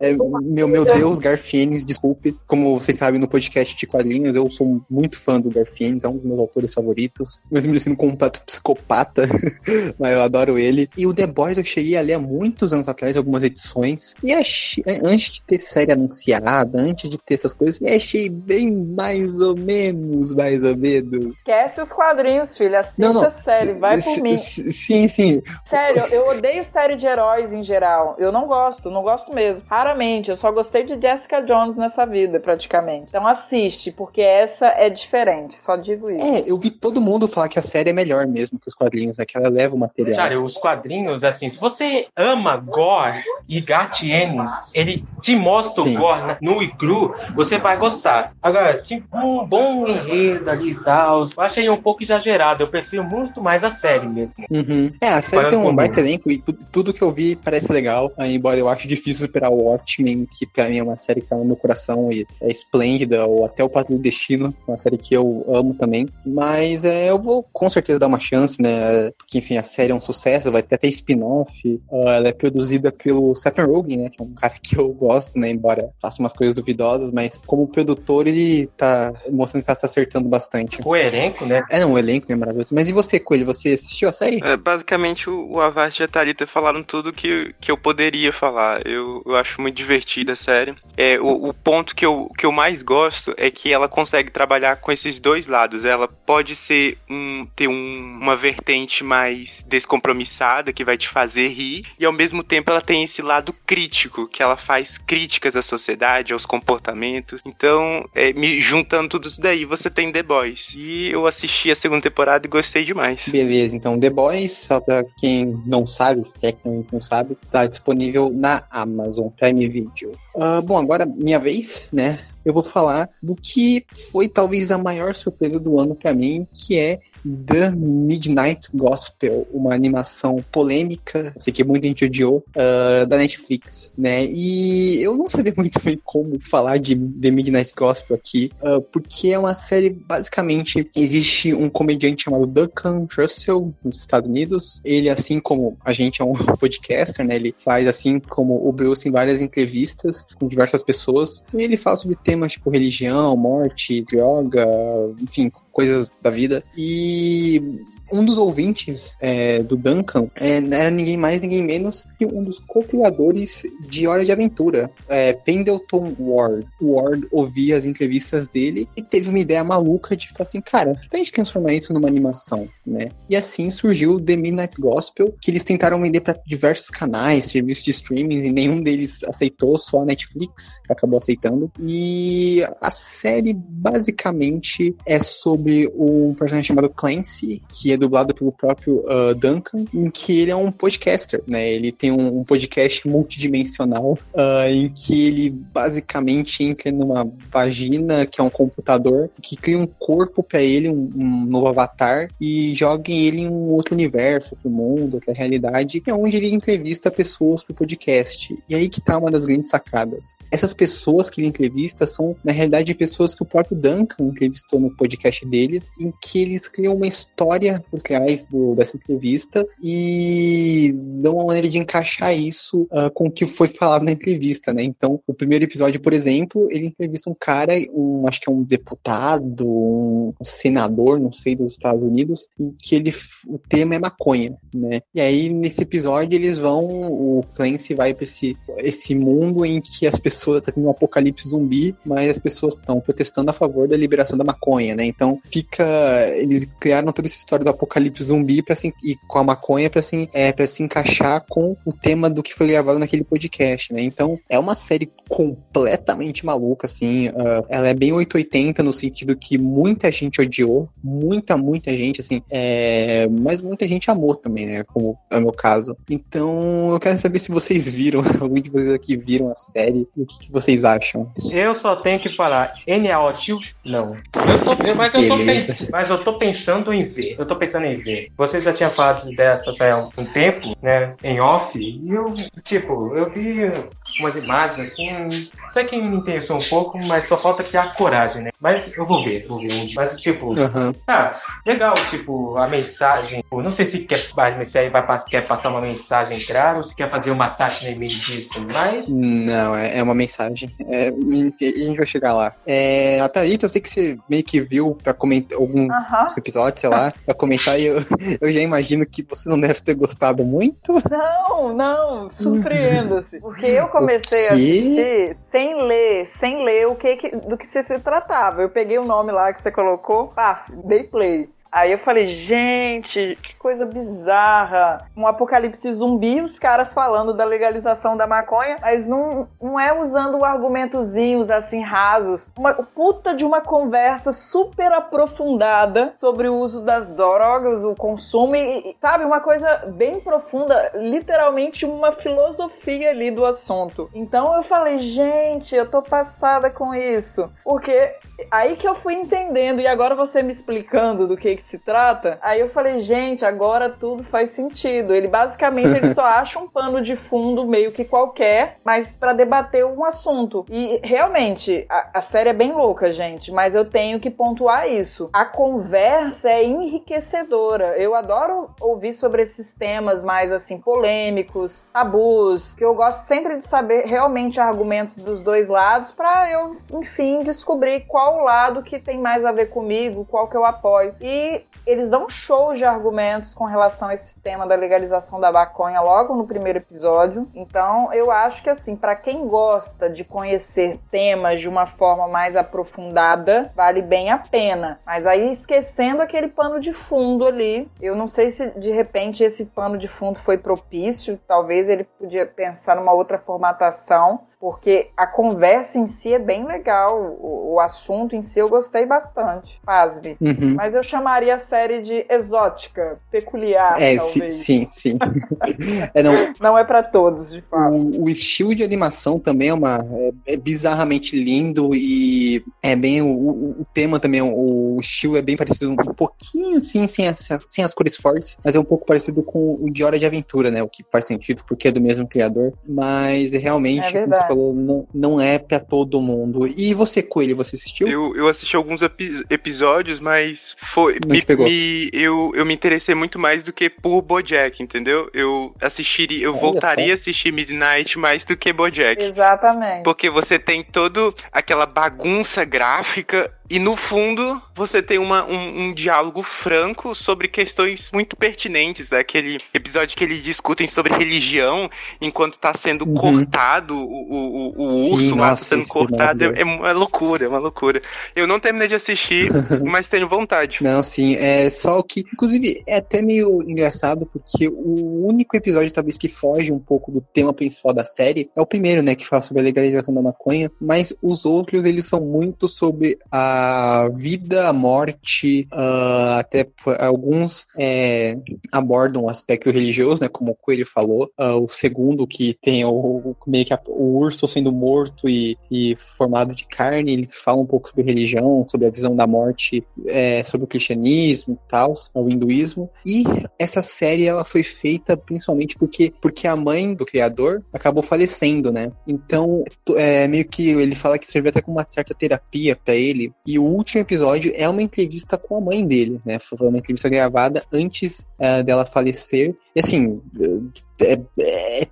É, meu, meu Deus, Garfienes, desculpe. Como vocês sabem, no podcast de quadrinhos, eu sou muito fã do Garfienes, é um dos meus autores favoritos. Mesmo ele sendo um completo psicopata, mas eu adoro ele. E o The Boys eu cheguei a ler há muitos anos atrás, algumas edições. E achei, antes de ter série anunciada, antes de ter essas coisas, e achei bem mais ou menos, mais ou menos. Esquece os quadrinhos, filha. Assiste não, não. a série, vai por mim. Sim, sim. Sério, eu odeio série de heróis em geral. Eu não gosto, não gosto mesmo. Raramente, eu só gostei de Jessica Jones nessa vida, praticamente. Então assiste, porque essa é diferente, só digo isso. É, eu vi todo mundo falar que a série é melhor mesmo que os quadrinhos, é que ela leva o material. Cara, os quadrinhos, assim, se você ama gore e Gartienes, ele te mostra Sim. o gore no e cru, você vai gostar. Agora, se um bom enredo ali e tal, eu achei um pouco exagerado. Eu prefiro muito mais a série mesmo. Uhum. É, a série tem um baita elenco e tudo, tudo que eu vi parece legal. Embora eu acho difícil superar o Watchmen, que pra mim é uma série que tá no meu coração e é esplêndida, ou até o Patrulho do Destino, uma série que eu amo também. Mas é, eu vou com certeza dar uma chance, né? Porque, enfim, a série é um sucesso, vai ter até spin-off. Uh, ela é produzida pelo Seth Rogen, né? Que é um cara que eu gosto, né? Embora faça umas coisas duvidosas, mas mas como produtor ele tá mostrando que tá se acertando bastante. O elenco, né? É, não, o elenco é maravilhoso. Mas e você, Coelho, você assistiu a série? É, basicamente, o, o Avast e a Thalita falaram tudo que, que eu poderia falar. Eu, eu acho muito divertida a série. É, o, o ponto que eu, que eu mais gosto é que ela consegue trabalhar com esses dois lados. Ela pode ser um, ter um, uma vertente mais descompromissada, que vai te fazer rir, e ao mesmo tempo ela tem esse lado crítico, que ela faz críticas à sociedade, aos comportamentos Então, é, me juntando tudo isso daí, você tem The Boys. E eu assisti a segunda temporada e gostei demais. Beleza, então The Boys, só pra quem não sabe, se é que não sabe, tá disponível na Amazon Prime Video. Uh, bom, agora minha vez, né? Eu vou falar do que foi talvez a maior surpresa do ano para mim, que é The Midnight Gospel, uma animação polêmica, sei que muita gente odiou, uh, da Netflix, né? E eu não sabia muito bem como falar de The Midnight Gospel aqui, uh, porque é uma série, basicamente, existe um comediante chamado Duncan Trussell, nos Estados Unidos. Ele, assim como a gente é um podcaster, né? Ele faz, assim como o Bruce, em várias entrevistas com diversas pessoas. E ele fala sobre temas tipo religião, morte, droga, enfim, coisas da vida. E um dos ouvintes é, do Duncan é, era ninguém mais, ninguém menos que um dos co-criadores de Hora de Aventura, é, Pendleton Ward. Ward ouvia as entrevistas dele e teve uma ideia maluca de falar assim, cara, que a gente transformar isso numa animação, né? E assim surgiu The Midnight Gospel, que eles tentaram vender para diversos canais, serviços de streaming, e nenhum deles aceitou, só a Netflix acabou aceitando. E a série basicamente é sobre um personagem chamado Clancy, que é dublado pelo próprio uh, Duncan, em que ele é um podcaster, né? Ele tem um, um podcast multidimensional uh, em que ele basicamente entra numa vagina, que é um computador, que cria um corpo para ele, um, um, novo avatar, e joga ele em um outro universo, outro mundo, outra realidade, é onde ele entrevista pessoas pro podcast. E aí que tá uma das grandes sacadas. Essas pessoas que ele entrevista são, na realidade, pessoas que o próprio Duncan entrevistou no podcast dele, em que eles criam uma história por trás do, dessa entrevista e dão uma maneira de encaixar isso uh, com o que foi falado na entrevista, né? Então, o primeiro episódio, por exemplo, ele entrevista um cara, um, acho que é um deputado, um, senador, não sei, dos Estados Unidos, em que ele, o tema é maconha, né? E aí, nesse episódio, eles vão, o Clancy vai pra esse, esse mundo em que as pessoas, tá tendo um apocalipse zumbi, mas as pessoas estão protestando a favor da liberação da maconha, né? Então, fica, eles criaram toda essa história do apocalipse zumbi pra se, e com a maconha para se, é, pra se encaixar com o tema do que foi gravado naquele podcast, né? Então, é uma série completamente maluca, assim. Uh, ela é bem 880 no sentido que muita gente odiou, muita, muita gente, assim. É, mas muita gente amou também, né? Como é o meu caso. Então, eu quero saber se vocês viram, algum de vocês aqui viram a série e o que, que vocês acham. Eu só tenho que falar, N é ótimo? Não. Eu tô, mas, eu tô pens, mas eu tô pensando em ver. Eu tô pensando em ver. Você já tinha falado dessa há um tempo, né? Em off. E eu, tipo, eu vi umas imagens assim, até que me interessou um pouco, mas só falta criar coragem, né? Mas eu vou ver, vou ver um dia. Mas, tipo, uhum. ah, legal, tipo, a mensagem. Não sei se quer, se aí vai, quer passar uma mensagem clara ou se quer fazer uma sátira em meio disso, mas. Não, é, é uma mensagem. É, a gente vai chegar lá. É, a Thalita, eu sei que você meio que viu pra comentar algum uhum. episódio, sei lá, pra comentar, e eu, eu já imagino que você não deve ter gostado muito. Não, não, surpreenda-se. Porque eu comecei a assistir sem ler, sem ler o que, do que se, se tratava. Eu peguei o nome lá que você colocou, pá, dei play. Aí eu falei, gente, que coisa bizarra. Um apocalipse zumbi, os caras falando da legalização da maconha, mas não, não é usando argumentozinhos assim rasos. Uma puta de uma conversa super aprofundada sobre o uso das drogas, o consumo e, sabe, uma coisa bem profunda, literalmente uma filosofia ali do assunto. Então eu falei, gente, eu tô passada com isso. Porque aí que eu fui entendendo e agora você me explicando do que que se trata, aí eu falei, gente, agora tudo faz sentido. Ele basicamente ele só acha um pano de fundo meio que qualquer, mas para debater um assunto. E realmente, a, a série é bem louca, gente, mas eu tenho que pontuar isso. A conversa é enriquecedora. Eu adoro ouvir sobre esses temas mais assim polêmicos, tabus, que eu gosto sempre de saber realmente argumentos dos dois lados para eu, enfim, descobrir qual lado que tem mais a ver comigo, qual que eu apoio. E eles dão um show de argumentos com relação a esse tema da legalização da maconha logo no primeiro episódio. Então, eu acho que assim, para quem gosta de conhecer temas de uma forma mais aprofundada, vale bem a pena. Mas aí esquecendo aquele pano de fundo ali, eu não sei se de repente esse pano de fundo foi propício, talvez ele podia pensar numa outra formatação, porque a conversa em si é bem legal, o, o assunto em si eu gostei bastante. Pasme. Uhum. Mas eu chamaria a série de exótica, peculiar. É, talvez. sim, sim. é, não, não é para todos, de fato. O, o, estilo de animação também é uma. É, é bizarramente lindo e é bem. O, o, tema também, o, estilo é bem parecido, um pouquinho assim, sem as, sem as cores fortes, mas é um pouco parecido com o de Hora de Aventura, né? O que faz sentido porque é do mesmo criador. Mas realmente, é falou, não, não é pra todo mundo. E você, Coelho, você assistiu? Eu, eu assisti alguns epi episódios, mas foi. Me, me, eu, eu me interessei muito mais do que por Bojack, entendeu? Eu assistiria, eu Olha voltaria só. a assistir Midnight mais do que Bojack. Exatamente. Porque você tem todo aquela bagunça gráfica e no fundo, você tem uma, um, um, diálogo franco sobre questões muito pertinentes. Né? Aquele episódio que eles discutem sobre religião enquanto está sendo uhum. cortado o, o, o Sim, urso lá tá sendo cortado. É, é, uma loucura, é uma loucura. Eu não terminei de assistir, mas tenho vontade. Não, sim. É só que, inclusive, é até meio engraçado, porque o único episódio, talvez, que foge um pouco do tema principal da série é o primeiro, né? Que fala sobre a legalização da maconha. Mas os outros, eles são muito sobre a a vida, a morte, uh, até alguns é, abordam o aspecto religioso, né, como o Coelho falou. Uh, o segundo, que tem o, meio que a, o urso sendo morto e, e, formado de carne, eles falam um pouco sobre religião, sobre a visão da morte, é, sobre o cristianismo e tal, o hinduísmo. E essa série ela foi feita principalmente porque, porque a mãe do criador acabou falecendo, né? Então, é, meio que ele fala que serviu até como uma certa terapia para ele. O último episódio é uma entrevista com a mãe dele, né? Foi uma entrevista gravada antes uh, dela falecer. E assim, é, é,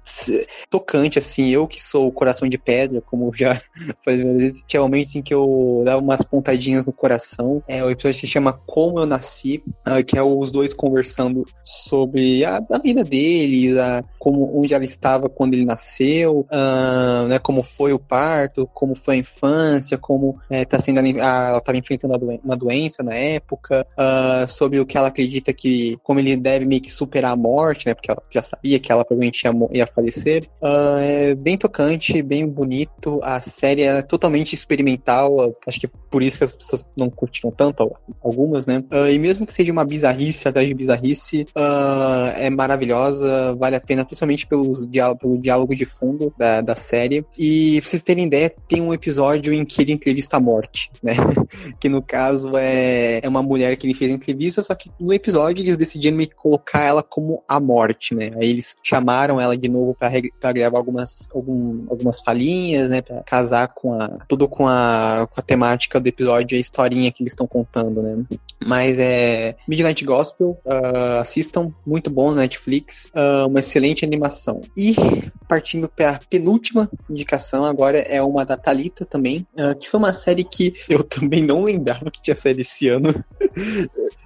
tocante, assim. Eu que sou o coração de pedra, como já falei várias vezes, tinha momentos em que eu dava umas pontadinhas no coração. É, o episódio se chama Como Eu Nasci, uh, que é os dois conversando sobre a, a vida deles, a, como, onde ela estava quando ele nasceu, uh, né, como foi o parto, como foi a infância, como é, sendo a, ela estava enfrentando uma doença na época, uh, sobre o que ela acredita que, como ele deve meio que superar a morte, né, porque ela já sabia que ela provavelmente ia, ia falecer. Uh, é bem tocante, bem bonito. A série é totalmente experimental. Acho que é por isso que as pessoas não curtiram tanto, algumas, né? Uh, e mesmo que seja uma bizarrice atrás de bizarrice, uh, é maravilhosa, vale a pena, principalmente pelos diálogo, pelo diálogo de fundo da, da série. E pra vocês terem ideia, tem um episódio em que ele entrevista a morte, né? que no caso é, é uma mulher que ele fez entrevista, só que no episódio eles decidiram que colocar ela como a morte, né? Aí eles chamaram ela de novo para gravar algumas, algum, algumas falinhas, né? Pra casar com a. Tudo com a, com a temática do episódio e a historinha que eles estão contando, né? Mas é. Midnight Gospel, uh, assistam, muito bom na Netflix, uh, uma excelente animação. E partindo para a penúltima indicação, agora é uma da Thalita também, uh, que foi uma série que eu também não lembrava que tinha saído esse ano.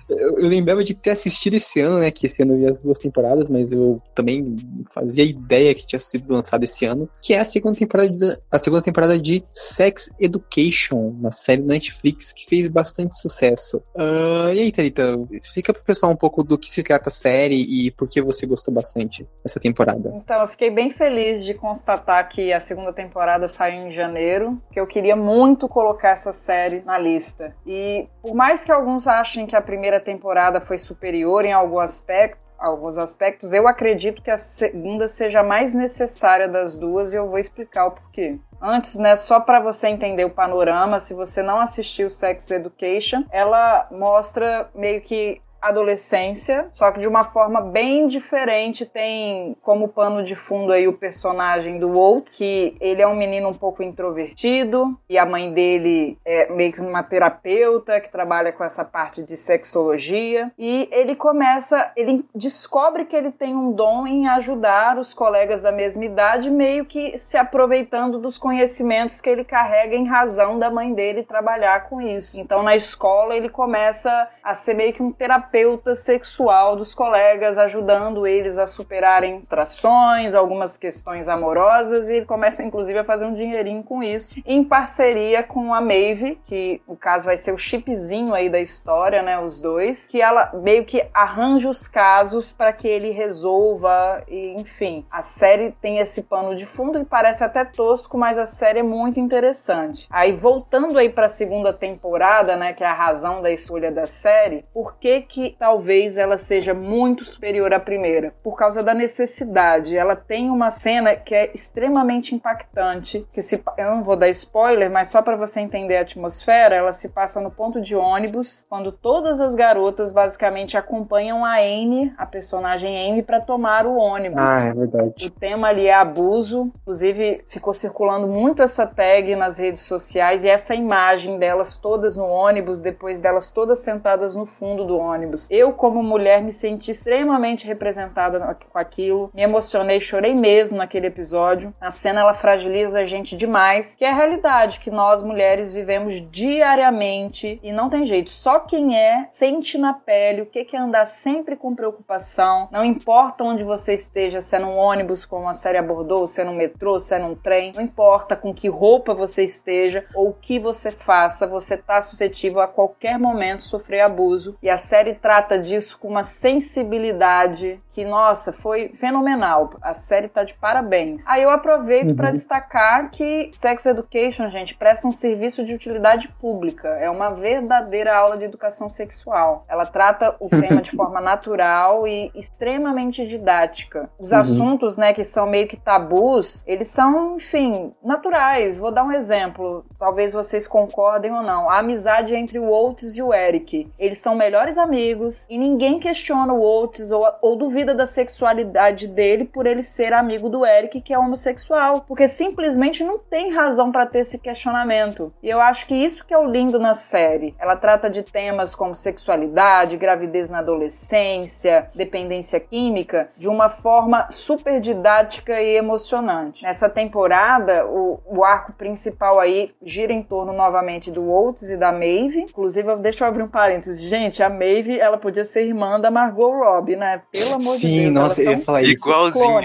Eu, eu, lembrava de ter assistido esse ano, né? Que esse ano eu vi as duas temporadas, mas eu também fazia ideia que tinha sido lançado esse ano. Que é a segunda temporada de, a segunda temporada de Sex Education, uma série da Netflix que fez bastante sucesso. Uh, e aí, Thalita, explica pro pessoal um pouco do que se trata a série e por que você gostou bastante dessa temporada. Então, eu fiquei bem feliz de constatar que a segunda temporada saiu em janeiro, que eu queria muito colocar essa série na lista. E por mais que alguns achem que a primeira temporada foi superior em algum aspecto, alguns aspectos, eu acredito que a segunda seja mais necessária das duas e eu vou explicar o porquê. Antes, né, só para você entender o panorama, se você não assistiu Sex Education, ela mostra meio que adolescência, só que de uma forma bem diferente. Tem como pano de fundo aí o personagem do Walt, que ele é um menino um pouco introvertido e a mãe dele é meio que uma terapeuta que trabalha com essa parte de sexologia. E ele começa, ele descobre que ele tem um dom em ajudar os colegas da mesma idade, meio que se aproveitando dos conhecimentos que ele carrega em razão da mãe dele trabalhar com isso. Então na escola ele começa a ser meio que um terapeuta terapeuta sexual dos colegas, ajudando eles a superarem trações, algumas questões amorosas, e ele começa inclusive a fazer um dinheirinho com isso, em parceria com a Maeve, que no caso vai ser o chipzinho aí da história, né, os dois, que ela meio que arranja os casos para que ele resolva, e enfim, a série tem esse pano de fundo e parece até tosco, mas a série é muito interessante. Aí voltando aí para a segunda temporada, né, que é a razão da escolha da série, por que que talvez ela seja muito superior à primeira? Por causa da necessidade. Ela tem uma cena que é extremamente impactante, que se eu não vou dar spoiler, mas só para você entender a atmosfera, ela se passa no ponto de ônibus, quando todas as garotas basicamente acompanham a Amy, a personagem Amy, para tomar o ônibus. Ah, é verdade. O tema ali é abuso, inclusive ficou circulando muito essa tag nas redes sociais e essa imagem delas todas no ônibus, depois delas todas sentadas no fundo do ônibus. Eu, como mulher, me senti extremamente representada com aquilo, me emocionei, chorei mesmo naquele episódio. A cena ela fragiliza a gente demais, que é a realidade que nós mulheres vivemos diariamente e não tem jeito. Só quem é sente na pele o que é andar sempre com preocupação. Não importa onde você esteja, se é num ônibus, como a série abordou, se é num metrô, se é num trem, não importa com que roupa você esteja ou o que você faça, você está suscetível a qualquer momento sofrer abuso. E a série trata disso com uma sensibilidade que, nossa, foi fenomenal. A série tá de parabéns. Aí eu aproveito uhum. para destacar que Sex Education, gente, presta um serviço de utilidade pública. É uma verdadeira aula de educação sexual. Ela trata o tema de forma natural e extremamente didática. Os uhum. assuntos, né, que são meio que tabus, eles são, enfim, naturais. Vou dar um exemplo. Talvez vocês concordem ou não. A amizade entre o Oates e o Eric. Eles são melhores amigos e ninguém questiona o Oates ou, ou duvida da sexualidade dele por ele ser amigo do Eric, que é homossexual. Porque simplesmente não tem razão para ter esse questionamento. E eu acho que isso que é o lindo na série. Ela trata de temas como sexualidade, gravidez na adolescência, dependência química, de uma forma super didática e emocionante. Nessa temporada, o, o arco principal aí gira em torno novamente do Oates e da Maeve. Inclusive, deixa eu abrir um parênteses. Gente, a Maeve, ela podia ser irmã da Margot Robbie, né? Pelo amor Sim, de Deus. Sim, nossa, eu ia falar isso. Igualzinho.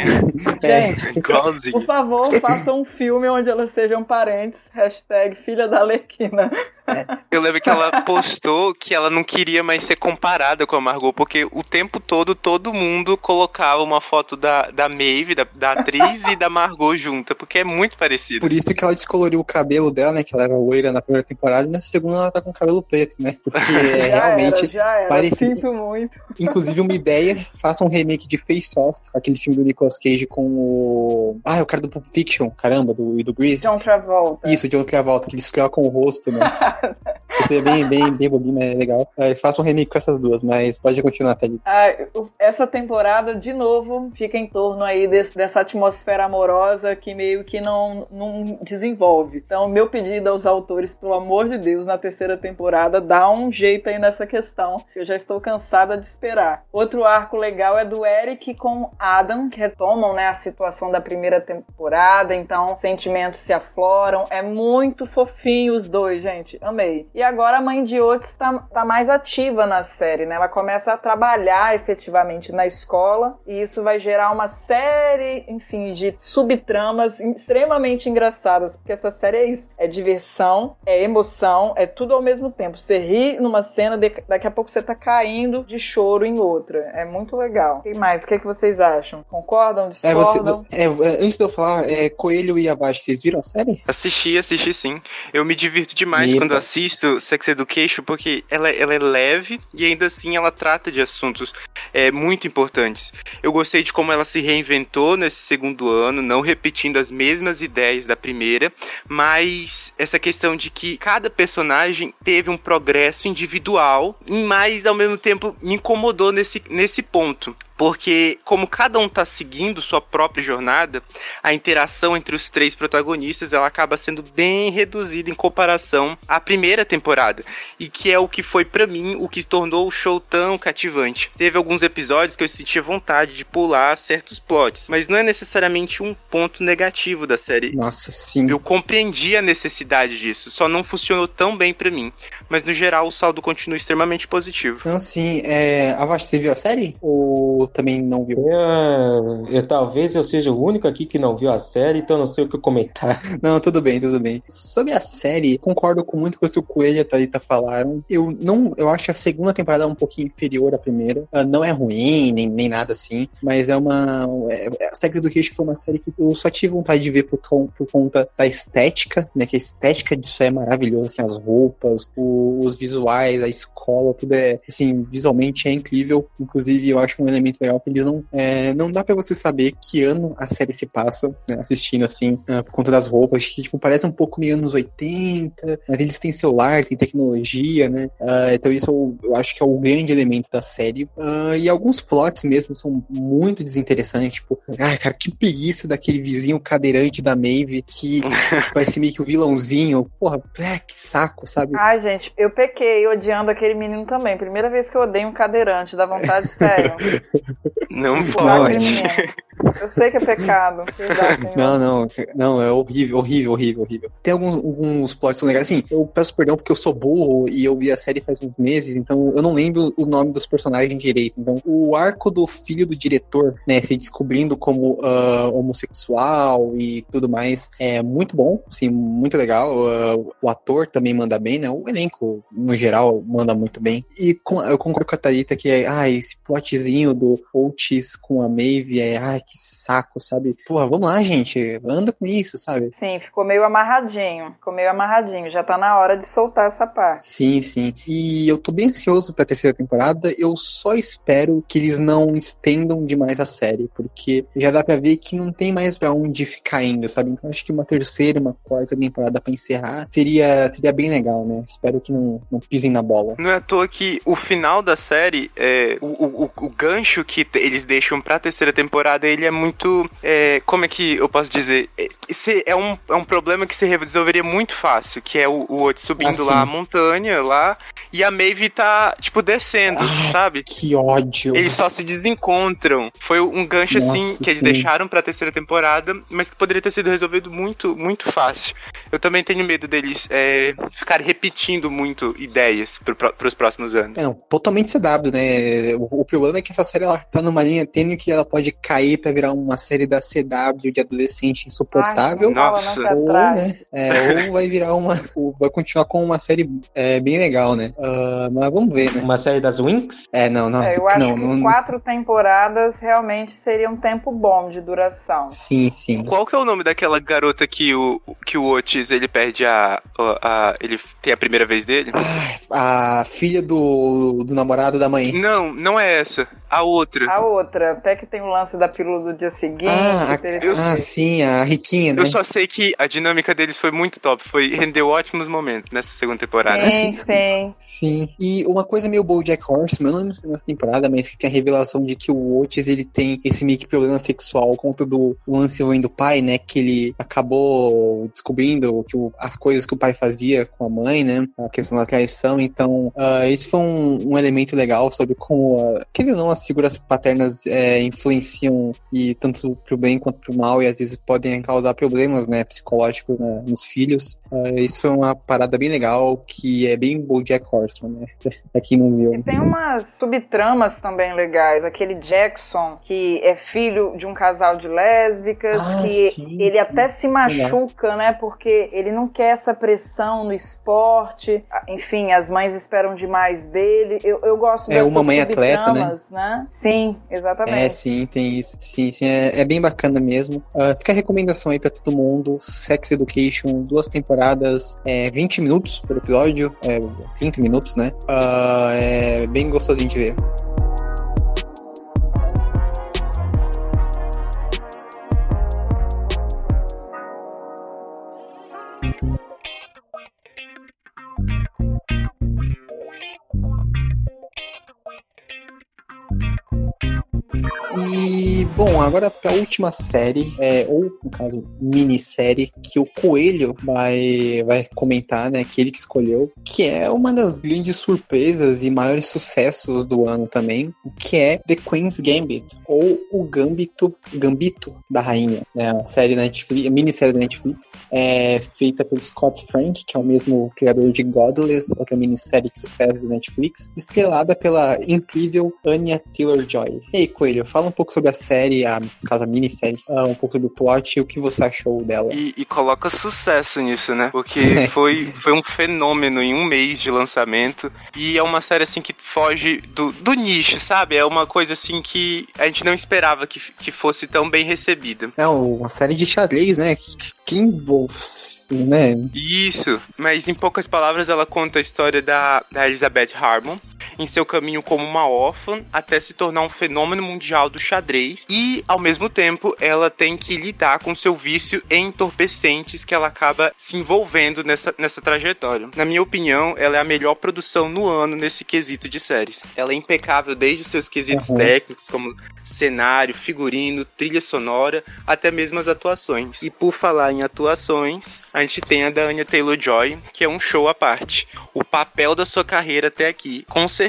Gente, Igualzinho. por favor, façam um filme onde elas sejam parentes. Hashtag filha da Alequina. Eu lembro que ela postou que ela não queria mais ser comparada com a Margot, porque o tempo todo todo mundo colocava uma foto da, da Maeve, da, da atriz, e da Margot junta, porque é muito parecido. Por isso que ela descoloriu o cabelo dela, né? Que ela era loira na primeira temporada, e na segunda ela tá com cabelo preto, né? Porque é realmente era, já era. parecido. Sinto muito. Inclusive, uma ideia, faça um remake de Face Off, aquele filme do Nicolas Cage com o. Ah, é o cara do Pulp Fiction, caramba, do, do Grease. John Travolta. Isso, John Travolta, que eles com o rosto, né? that. Isso é bem, bem, bem bobinho, mas é legal. Faça um remake com essas duas, mas pode continuar, Thalita. Ah, essa temporada, de novo, fica em torno aí desse, dessa atmosfera amorosa que meio que não, não desenvolve. Então, meu pedido aos autores, pelo amor de Deus, na terceira temporada, dá um jeito aí nessa questão, que eu já estou cansada de esperar. Outro arco legal é do Eric com Adam, que retomam né, a situação da primeira temporada, então sentimentos se afloram. É muito fofinho os dois, gente. Amei. E agora a mãe de Otis tá, tá mais ativa na série, né? Ela começa a trabalhar efetivamente na escola e isso vai gerar uma série, enfim, de subtramas extremamente engraçadas, porque essa série é isso. É diversão, é emoção, é tudo ao mesmo tempo. Você ri numa cena, daqui a pouco você tá caindo de choro em outra. É muito legal. E mais, o que, é que vocês acham? Concordam? Discordam? É, você, é, antes de eu falar, é, Coelho e Abaixo, vocês viram a série? Assisti, assisti sim. Eu me divirto demais Eita. quando assisto Sex Education, porque ela, ela é leve e ainda assim ela trata de assuntos é, muito importantes. Eu gostei de como ela se reinventou nesse segundo ano, não repetindo as mesmas ideias da primeira, mas essa questão de que cada personagem teve um progresso individual, mas ao mesmo tempo me incomodou nesse, nesse ponto porque como cada um tá seguindo sua própria jornada, a interação entre os três protagonistas ela acaba sendo bem reduzida em comparação à primeira temporada, e que é o que foi para mim o que tornou o show tão cativante. Teve alguns episódios que eu sentia vontade de pular certos plots, mas não é necessariamente um ponto negativo da série. Nossa, sim. Eu compreendi a necessidade disso, só não funcionou tão bem para mim. Mas no geral o saldo continua extremamente positivo. Não, sim. É... Você viu a série? Ou também não viu? Eu, eu, talvez eu seja o único aqui que não viu a série, então não sei o que comentar. Não, tudo bem, tudo bem. Sobre a série, concordo com muito com o que o Coelho e a Thalita falaram. Eu não, eu acho a segunda temporada um pouquinho inferior à primeira. Uh, não é ruim, nem, nem nada assim, mas é uma. É, Sex Education foi uma série que eu só tive vontade de ver por, por conta da estética, né? Que a estética disso é maravilhosa, assim, as roupas, o, os visuais, a escola, tudo é, assim, visualmente é incrível. Inclusive, eu acho um elemento legal que eles não. É, não dá para você saber que ano a série se passa, né, assistindo, assim, uh, por conta das roupas, que, tipo, parece um pouco meio anos 80, mas eles têm celular, têm tecnologia, né? Uh, então, isso eu, eu, acho que é o grande elemento da série. Uh, e alguns plots mesmo são muito desinteressantes, tipo, ah, cara, que preguiça daquele vizinho cadeirante da Maeve que parece meio que o vilãozinho. Porra, é, que saco, sabe? Ai, gente, eu pequei odiando aquele menino também. Primeira vez que eu odeio um cadeirante, dá vontade, sério. Não pode. Eu sei que é pecado. não, não, não, é horrível, horrível, horrível, horrível. Tem alguns, alguns plots legais. Assim, eu peço perdão porque eu sou burro e eu vi a série faz uns meses, então eu não lembro o nome dos personagens direito. Então, o arco do filho do diretor, né, se descobrindo como uh, homossexual e tudo mais, é muito bom, assim, muito legal. Uh, o ator também manda bem, né? O elenco, no geral, manda muito bem. E com, eu concordo com a Thalita que é, ah, esse plotzinho do Otis com a Maeve é, ai, que saco, sabe? Porra, vamos lá, gente, anda com isso, sabe? Sim, ficou meio amarradinho, ficou meio amarradinho, já tá na hora de soltar essa parte. Sim, sim. E eu tô bem ansioso pra terceira temporada, eu só espero que eles não estendam demais a série, porque já dá pra ver que não tem mais pra onde ficar indo, sabe? Então acho que uma terceira, uma quarta temporada pra encerrar seria, seria bem legal, né? Espero que não, não pisem na bola. Não é à toa que o final da série, é, o, o, o gancho que eles deixam pra terceira temporada, ele é muito. É, como é que eu posso dizer? Esse é um, é um problema que se resolveria muito fácil, que é o, o Otis subindo lá a montanha lá e a Maeve tá, tipo, descendo, ah, sabe? Que ódio. Eles só se desencontram. Foi um gancho Nossa, assim que eles sim. deixaram pra terceira temporada, mas que poderia ter sido resolvido muito, muito fácil. Eu também tenho medo deles é, ficarem repetindo muito ideias pro, pros próximos anos. É, não, totalmente CW, né? O, o, problema é que essa série ela tá numa linha tênue que ela pode cair pra virar uma série da CW de adolescente insuportável. Ai, Nossa. ou, né, é, ou vai virar uma. vai continuar com uma série é, bem legal, né? Uh, mas vamos ver, né? Uma série das Winx? É, não, não. É, eu acho não, que não, quatro temporadas realmente seria um tempo bom de duração. Sim, sim. Qual que é o nome daquela garota que o, que o Otis ele perde a, a, a Ele tem a primeira vez dele? Ah, a filha do, do namorado da mãe. Não, não é essa. A outra. A outra, até que tem o lance da pílula do dia seguinte. Ah, interessante. ah sim, a riquinha, né? Eu só sei que a dinâmica deles foi muito top. Foi, rendeu ótimos momentos nessa segunda temporada. Sim, sim. Sim. E uma coisa meio Bojack Horseman, eu não lembro se nessa temporada, mas que tem a revelação de que o Otis, ele tem esse meio que problema sexual conta do lance envolvendo o pai, né? Que ele acabou descobrindo que o, as coisas que o pai fazia com a mãe, né? A questão da traição. Então, uh, esse foi um, um, elemento legal sobre como, uh, que ele não, as figuras paternas é, influenciam e tanto pro bem quanto pro mal e às vezes podem causar problemas, né? Psicológicos né, nos filhos. Uh, isso foi uma parada bem legal que é bem BoJack Horseman, né? pra quem não viu. E tem umas subtramas também legais. Aquele Jackson, que é filho de um casal de lésbicas, Ah, que sim, ele sim. até se machuca, né? Porque ele não quer essa pressão no esporte. Enfim, as mães esperam demais dele. Eu, eu gosto É, dessas uma mãe atleta, né? subtramas, Sim, exatamente. É, sim, tem isso. Sim, sim, é, é bem bacana mesmo. Ah, fica a recomendação aí pra todo mundo. Sex Education, duas temporadas, é, 20 minutos por episódio, é, 30 minutos, né? Ah, é bem gostosinho de ver. E, bom, agora pra última série, é, ou no caso, minissérie, que o Coelho vai, vai comentar, né? Que ele que escolheu, que é uma das grandes surpresas e maiores sucessos do ano também, que é The Queen's Gambit, ou o Gambito, Gambito da Rainha, né? A série Netflix, a minissérie da Netflix, é feita pelo Scott Frank, que é o mesmo criador de Godless, outra minissérie de sucesso da Netflix, estrelada pela incrível Anya Taylor-Joy. E aí, Coelho, fala um pouco sobre a série, a, no caso, a minissérie, uh, um pouco sobre o plot e o que você achou dela. E, e coloca sucesso nisso, né? Porque foi, foi um fenômeno em um mês de lançamento. E é uma série, assim, que foge do, do nicho, sabe? É uma coisa, assim, que a gente não esperava que, que fosse tão bem recebida. É uma série de xadrez, né? Que envolve, né? Isso. Mas, em poucas palavras, ela conta a história da, da Elizabeth Harmon em seu caminho como uma órfã até se tornar um fenômeno mundial do xadrez e, ao mesmo tempo, ela tem que lidar com seu vício em entorpecentes que ela acaba se envolvendo nessa, nessa trajetória. Na minha opinião, ela é a melhor produção no ano nesse quesito de séries. Ela é impecável desde os seus quesitos uhum. técnicos, como cenário, figurino, trilha sonora, até mesmo as atuações. E por falar em atuações, a gente tem a da Anya Taylor-Joy, que é um show à parte. O papel da sua carreira até aqui, com certeza.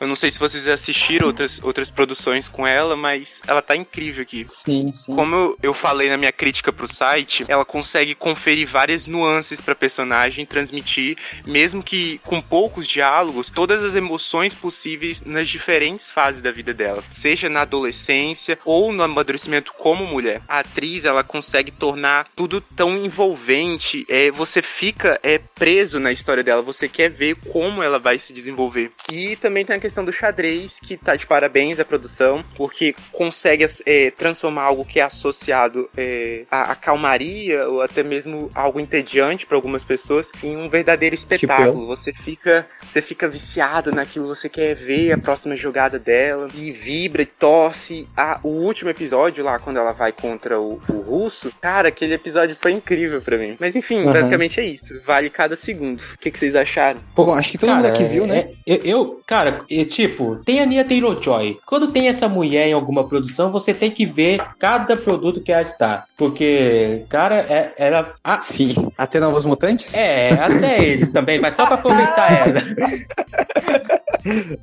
Eu não sei se vocês assistiram outras, outras produções com ela, mas ela tá incrível aqui. Sim, sim. Como eu, eu falei na minha crítica pro site, ela consegue conferir várias nuances pra personagem, transmitir, mesmo que com poucos diálogos, todas as emoções possíveis nas diferentes fases da vida dela. Seja na adolescência ou no amadurecimento como mulher. A atriz, ela consegue tornar tudo tão envolvente, é, você fica é, preso na história dela, você quer ver como ela vai se desenvolver. E também tem a questão do xadrez, que tá de parabéns à produção, porque consegue é, transformar algo que é associado é, à, à, calmaria ou até mesmo algo entediante para algumas pessoas em um verdadeiro espetáculo. Tipo você fica você fica viciado naquilo, você quer ver a próxima jogada dela e vibra e torce. Ah, o último episódio lá, quando ela vai contra o, o russo, cara, aquele episódio foi incrível para mim. Mas enfim, uhum. basicamente é isso. Vale cada segundo. O que, que vocês acharam? Bom, acho que todo cara, mundo aqui viu, né? É, eu, cara, é, tipo, tem a Nia Taylor-Joy. Quando tem essa mulher em alguma produção, você tem que ver cada produto que ela está. Porque, cara, é, ela... Ah, Sim, até Novos Mutantes? É, até eles também, mas só pra aproveitar ela.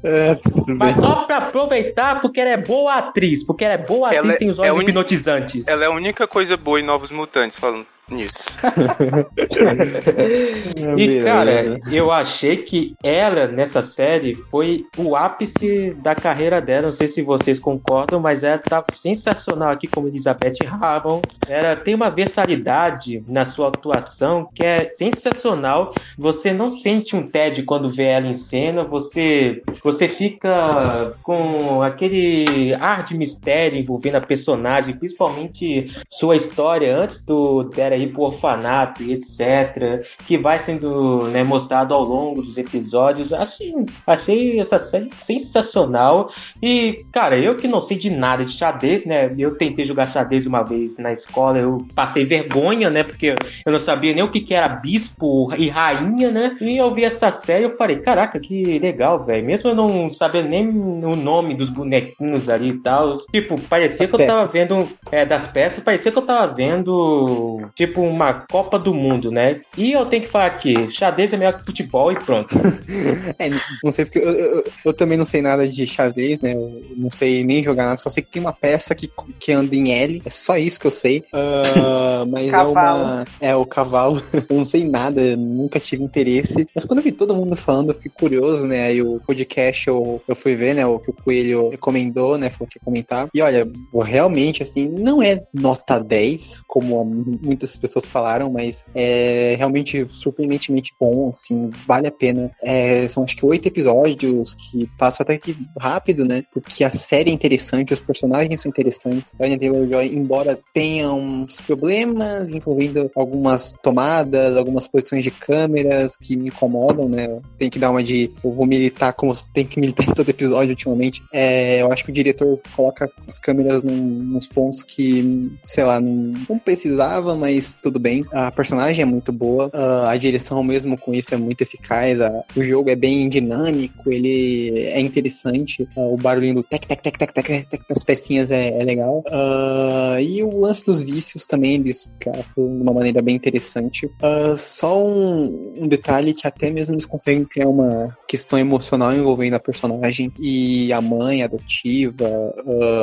É, Mas só pra aproveitar, porque ela é boa atriz, porque ela é boa atriz ela tem os olhos é hipnotizantes. Ela é a única coisa boa em Novos Mutantes, falando nisso. e cara, eu achei que ela nessa série foi o ápice da carreira dela. Não sei se vocês concordam, mas ela tá sensacional aqui como Elizabeth Harmon. Ela tem uma versatilidade na sua atuação que é sensacional. Você não sente um TED quando vê ela em cena, você você fica com aquele ar de mistério envolvendo a personagem, principalmente sua história antes do dela ir pro orfanato e etc., que vai sendo né, mostrado ao longo dos episódios. Achei, achei essa série sensacional. E, cara, eu que não sei de nada de xadrez, né? Eu tentei jogar xadrez uma vez na escola, eu passei vergonha, né? Porque eu não sabia nem o que, que era bispo e rainha, né? E eu vi essa série eu falei, caraca, que legal, velho. Mesmo eu não sabendo nem o nome dos bonequinhos ali e tal. Tipo, parecia que eu tava vendo. É, das peças, parecia que eu tava vendo. Tipo, tipo uma Copa do Mundo, né? E eu tenho que falar que xadrez é melhor que futebol e pronto. é, não sei porque eu, eu, eu, também não sei nada de xadrez, né? Eu não sei nem jogar nada, só sei que tem uma peça que, que anda em L, é só isso que eu sei. Uh, mas é uma. É o cavalo. eu não sei nada, nunca tive interesse. Mas quando eu vi todo mundo falando, eu fiquei curioso, né? Aí o podcast eu, eu fui ver, né? O que o Coelho recomendou, né? Falou que ia comentar. E olha, realmente, assim, não é nota 10, como muitas pessoas falaram, mas é realmente surpreendentemente bom, assim, vale a pena. É, são acho que oito episódios que passam até que rápido, né? Porque a série é interessante, os personagens são interessantes. Anya Taylor-Joy, embora tenha uns problemas envolvendo algumas tomadas, algumas posições de câmeras que me incomodam, né? Tem que dar uma de eu vou militar como tem que militar em todo episódio ultimamente. É, eu acho que o diretor coloca as câmeras num, nos pontos que, sei lá, não, não precisava, mas mas tudo bem. A personagem é muito boa, uh, a direção mesmo com isso é muito eficaz, a, o jogo é bem dinâmico, ele é interessante, uh, o barulhinho do tec, tec, tec, tec, tec, tec das pecinhas é, é legal. Uh, e o lance dos vícios também, eles cara, de uma maneira bem interessante. só um, um detalhe que até mesmo eles conseguem criar uma questão emocional envolvendo a personagem e a mãe adotiva,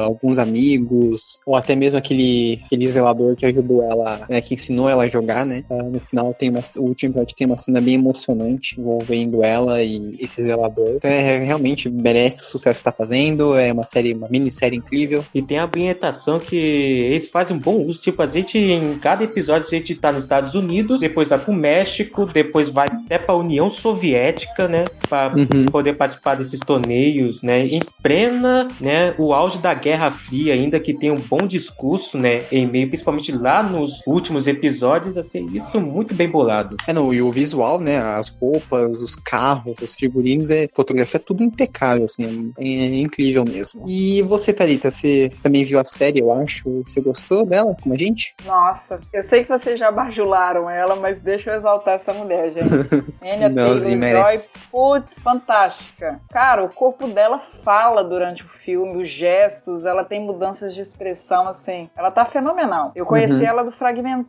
alguns amigos, ou até mesmo aquele, aquele zelador que ajudou ela, né, que ensinou ela a jogar, né? No final tem uma, o último episódio tem uma cena bem emocionante envolvendo ela e esse zelador. Então é, realmente merece o sucesso que tá fazendo, é uma série, uma minissérie incrível. E tem a ambientação que eles fazem um bom uso, tipo, a gente em cada episódio a gente tá nos Estados Unidos, depois vai pro México, depois vai até pra União Soviética, né? Pra uhum. poder participar desses torneios, né? Em plena, né, o auge da Guerra Fria, ainda que tem um bom discurso, né, em meio, principalmente lá nos últimos episódios, assim, isso muito bem bolado. É, não, e o visual, né, as roupas, os carros, os figurinos, é, fotografia é tudo impecável, assim, é, é incrível mesmo. E você, Thalita, você também viu a série, eu acho, você gostou dela, como a gente? Nossa, eu sei que vocês já bajularam ela, mas deixa eu exaltar essa mulher, gente. Enya Taylor-Joy, putz, fantástica. Cara, o corpo dela fala durante o filme, os gestos, ela tem mudanças de expressão, assim, ela tá fenomenal. Eu conheci uhum. ela do Fragmentado,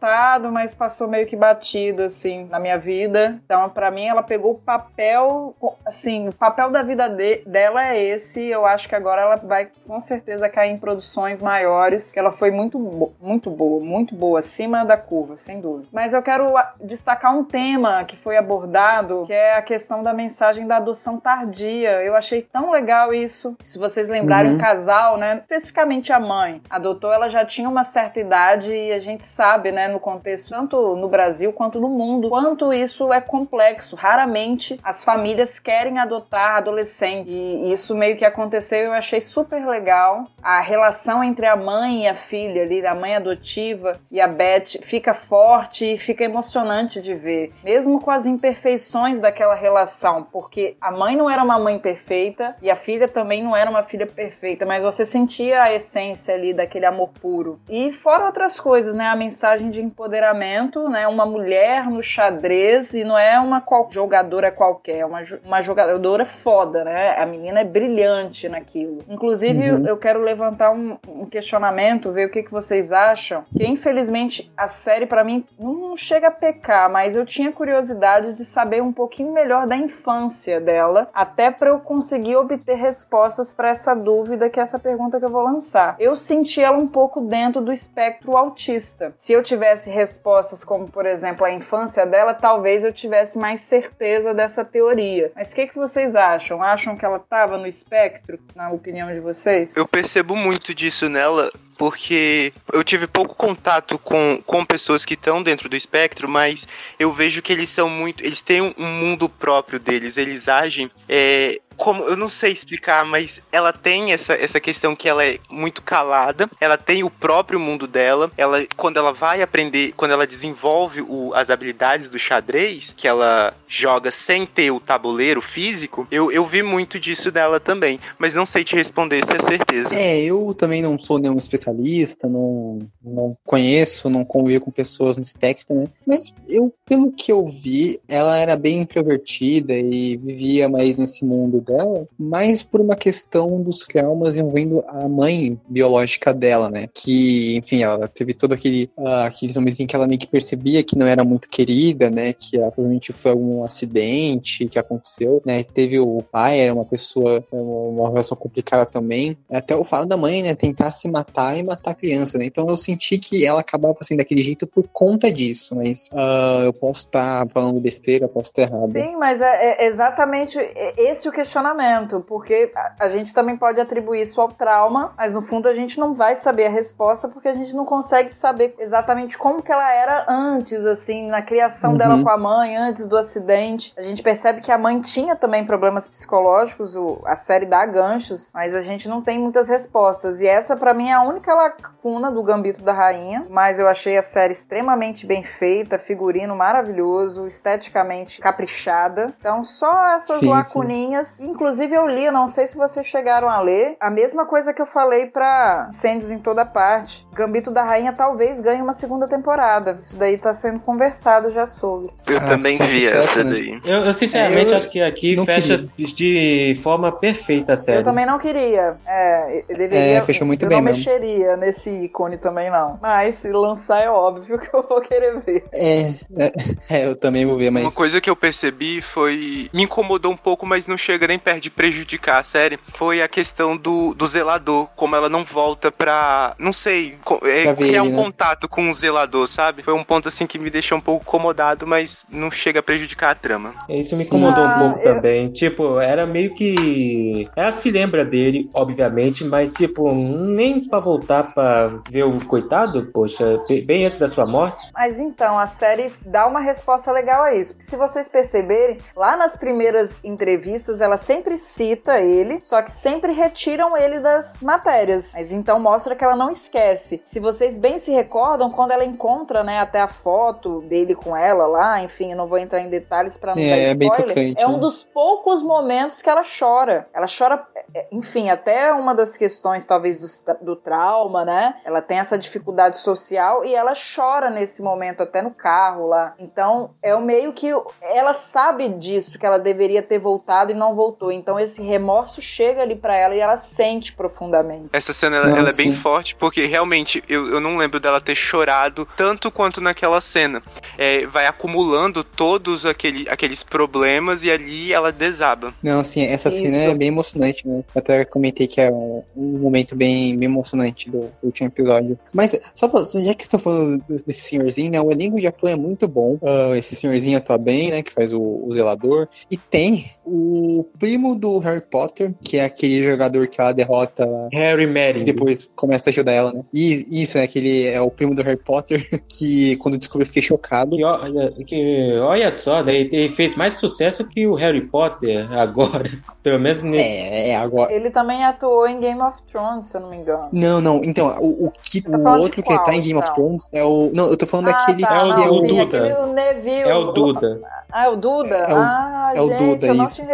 mas passou meio que batido, assim, na minha vida. Então, para mim, ela pegou o papel, assim, o papel da vida de, dela é esse. Eu acho que agora ela vai, com certeza, cair em produções maiores, que ela foi muito, muito boa, muito boa, acima da curva, sem dúvida. Mas eu quero destacar um tema que foi abordado, que é a questão da mensagem da adoção tardia. Eu achei tão legal isso. Se vocês lembrarem, uhum. um casal, né, especificamente a mãe, adotou, ela já tinha uma certa idade e a gente sabe, né, no contexto, tanto no Brasil quanto no mundo, quanto isso é complexo. Raramente as famílias querem adotar adolescentes. E isso meio que aconteceu eu achei super legal. A relação entre a mãe e a filha ali, a mãe adotiva e a Beth, fica forte e fica emocionante de ver. Mesmo com as imperfeições daquela relação, porque a mãe não era uma mãe perfeita e a filha também não era uma filha perfeita, mas você sentia a essência ali daquele amor puro. E fora outras coisas, né? A mensagem de empoderamento, né? Uma mulher no xadrez e não é uma qual jogadora qualquer, é uma, uma jogadora foda, né? A menina é brilhante naquilo. Inclusive, uhum. eu quero levantar um, um, questionamento, ver o que, que vocês acham. Que infelizmente a série, para mim, não chega a pecar, mas eu tinha curiosidade de saber um pouquinho melhor da infância dela, até para eu conseguir obter respostas para essa dúvida que é essa pergunta que eu vou lançar. Eu senti ela um pouco dentro do espectro autista. Se eu tivesse respostas como, por exemplo, a infância dela, talvez eu tivesse mais certeza dessa teoria. Mas o que, que vocês acham? Acham que ela estava no espectro, na opinião de vocês? Eu percebo muito disso nela, porque eu tive pouco contato com, com pessoas que estão dentro do espectro, mas eu vejo que eles são muito. Eles têm um mundo próprio deles, eles agem é, como eu não sei explicar, mas ela tem essa, essa questão que ela é muito calada, ela tem o próprio mundo dela, ela quando ela vai aprender, quando ela desenvolve o, as habilidades do xadrez, que ela joga sem ter o tabuleiro físico, eu, eu vi muito disso dela também, mas não sei te responder se é certeza. É, eu também não sou nenhum especialista, não, não conheço, não convivo com pessoas no espectro, né? Mas eu, pelo que eu vi, ela era bem introvertida e vivia mais nesse mundo dela, mais por uma questão dos traumas envolvendo a mãe biológica dela, né? Que, enfim, ela teve todo aquele uh, aqueles momentos que ela meio que percebia que não era muito querida, né? Que ela, provavelmente foi algum acidente que aconteceu, né? Teve o pai, era uma pessoa, uma relação complicada também. Até o fato da mãe, né? Tentar se matar e matar a criança, né? Então eu senti que ela acabava assim daquele jeito por conta disso, mas uh, eu posso estar tá falando besteira, posso estar errado. Sim, mas é, é exatamente esse o questionamento questionamento, porque a gente também pode atribuir isso ao trauma, mas no fundo a gente não vai saber a resposta porque a gente não consegue saber exatamente como que ela era antes, assim, na criação uhum. dela com a mãe, antes do acidente. A gente percebe que a mãe tinha também problemas psicológicos, o, a série dá ganchos, mas a gente não tem muitas respostas. E essa, para mim, é a única lacuna do Gambito da Rainha, mas eu achei a série extremamente bem feita, figurino maravilhoso, esteticamente caprichada. Então, só essas sim, lacuninhas. Sim inclusive eu li, eu não sei se vocês chegaram a ler, a mesma coisa que eu falei pra Incêndios em Toda Parte. Gambito da Rainha talvez ganhe uma segunda temporada. Isso daí tá sendo conversado já sobre. Eu Ah, também foi vi sucesso, essa né? daí. Eu, eu sinceramente Eu acho que aqui fecha queria. de forma perfeita a série. Eu também não queria. É, eu deveria. É, fechou muito eu bem não mesmo. mexeria nesse ícone também, não. Mas se lançar é óbvio que eu vou querer ver. É, é, é, eu também vou ver, Uma mas. coisa que eu percebi foi. Me incomodou um pouco, mas não chega nem perto de prejudicar a série. Foi a questão do, do zelador. Como ela não volta pra. Não sei. é, Pra criar ele, um né? contato com o zelador, sabe? Foi um ponto assim que me deixou um pouco incomodado, mas não chega a prejudicar a trama. Isso me incomodou Ah, um pouco eu- também. Tipo, era meio que. Ela se lembra dele, obviamente, mas, tipo, nem pra voltar pra ver o coitado, poxa, bem antes da sua morte. Mas então, a série dá uma resposta legal a isso. Se vocês perceberem, lá nas primeiras entrevistas, ela sempre cita ele, só que sempre retiram ele das matérias. Mas então mostra que ela não esquece. Se vocês bem se recordam, quando ela encontra, né, até a foto dele com ela lá, enfim, eu não vou entrar em detalhes pra não É, dar é bem spoiler. tocante, é um né? dos poucos momentos que ela chora. Ela chora, é, enfim, até uma das questões, talvez, do, do trauma, né? Ela tem essa dificuldade social e ela chora nesse momento, até no carro lá. Então, é o meio que ela sabe disso, que ela deveria ter voltado e não voltou. Então, esse remorso chega ali pra ela e ela sente profundamente. Essa cena ela, Não, ela é bem sim. forte, porque realmente eu, eu não lembro dela ter chorado tanto quanto naquela cena. É, vai acumulando todos aquele, aqueles problemas e ali ela desaba. Não, assim, essa Isso. cena é bem emocionante, né? Eu até comentei que é um, um momento bem, bem emocionante do, do último episódio. Mas, só pra, já que estão falando desse senhorzinho, né? O elenco de ator é muito bom. Ah, esse senhorzinho atua bem, né? Que faz o, o zelador. E tem o primo do Harry Potter, que é aquele jogador que ela derrota Harry e Merry. depois começa a ajudar ela, né? E isso, né? Que ele é o primo do Harry Potter, que quando descobri eu fiquei chocado. E olha, que, olha só, daí ele fez mais sucesso que o Harry Potter agora. Pelo menos nesse. É, é, agora. Ele também atuou em Game of Thrones, se eu não me engano. Não, não. Então, o, o, que, Tá o outro que qual, tá em Game of então? Thrones é o. Não, eu tô falando daquele tá, É o- que é não, o. sim, Duda. Aquele, o Neville. É o Duda. Ah, é o Duda? É o- ah, é o gente, Duda, eu não isso. tinha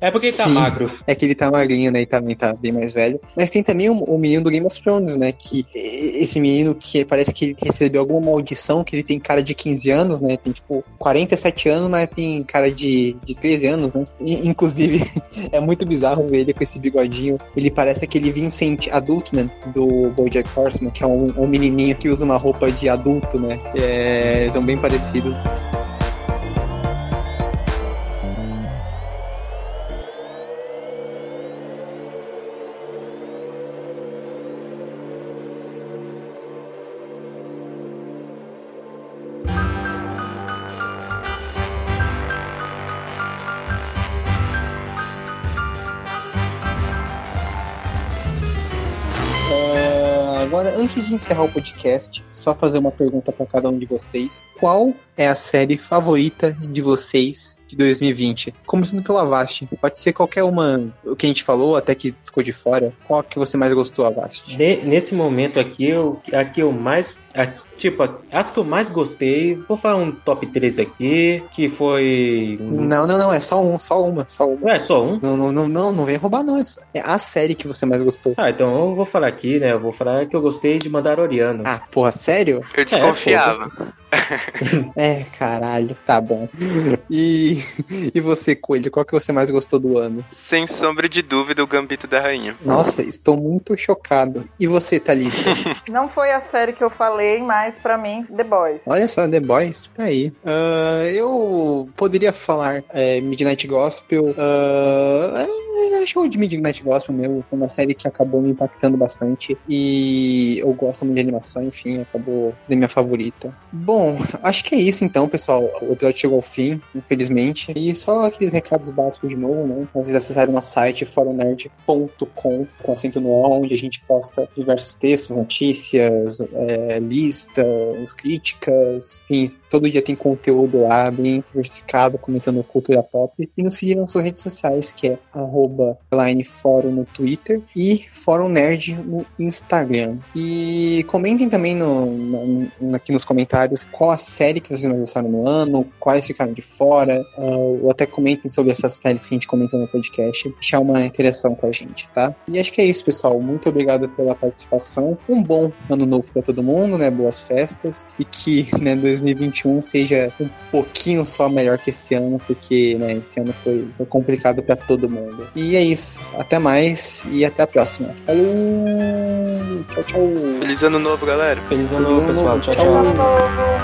É porque ele tá Sim. magro. É que ele tá magrinho, né? E também tá bem mais velho. Mas tem também o, o menino do Game of Thrones, né? Que esse menino que parece que ele recebeu alguma maldição, que ele tem cara de 15 anos, né? Tem tipo 47 anos, mas tem cara de, de 13 anos, né? E, inclusive, é muito bizarro ver ele com esse bigodinho. Ele parece aquele Vincent Adultman do Bojack Horseman, que é um, um menininho que usa uma roupa de adulto, né? É, são bem parecidos. Agora, antes de encerrar o podcast, só fazer uma pergunta para cada um de vocês. Qual é a série favorita de vocês de 2020? Começando pela Avast. Pode ser qualquer uma o que a gente falou, até que ficou de fora. Qual que você mais gostou, Avast? Ne- nesse momento aqui, eu, a que eu mais. a- tipo, as que eu mais gostei, vou falar um top 3 aqui, que foi. Não, não, não, é só um, só uma, só uma. É só um? Não, não, não, não, não vem roubar, não. É a série que você mais gostou. Ah, então eu vou falar aqui, né? Eu vou falar que eu gostei de Mandaloriano. Ah, porra, sério? Eu desconfiava. É, caralho, tá bom. E, e você, Coelho, qual que você mais gostou do ano? Sem sombra de dúvida, o Gambito da Rainha. Nossa, estou muito chocado. E você, Thalita? Não foi a série que eu falei, mas pra mim, The Boys. Olha só, The Boys, tá aí. Ah, eu poderia falar é, Midnight Gospel. é, é show de Midnight Gospel mesmo. Foi uma série que acabou me impactando bastante. E eu gosto muito de animação, enfim, acabou sendo minha favorita. Bom, acho que é isso então, pessoal. O episódio chegou ao fim, infelizmente. E só aqueles recados básicos de novo, né? Vocês acessarem o nosso site, foronerd.com, com acento no O, onde a gente posta diversos textos, notícias, é, listas, críticas, enfim, todo dia tem conteúdo lá, bem diversificado, comentando cultura pop. E nos seguir nas suas redes sociais, que é arroba fórum no Twitter e Fórum Nerd no Instagram. E comentem também no, na- aqui nos comentários qual a série que vocês não gostaram no ano, quais ficaram de fora, ou até comentem sobre essas séries que a gente comenta no podcast, deixar uma interação com a gente, tá? E acho que é isso, pessoal. Muito obrigado pela participação. Um bom ano novo para todo mundo, né? Boas festas e que, né, 2021 seja um pouquinho só melhor que esse ano, porque, né, esse ano foi, foi complicado para todo mundo. E é isso. Até mais e até a próxima. Falou! Tchau, tchau. Feliz ano novo, galera. Feliz ano novo, pessoal. tchau. tchau. tchau.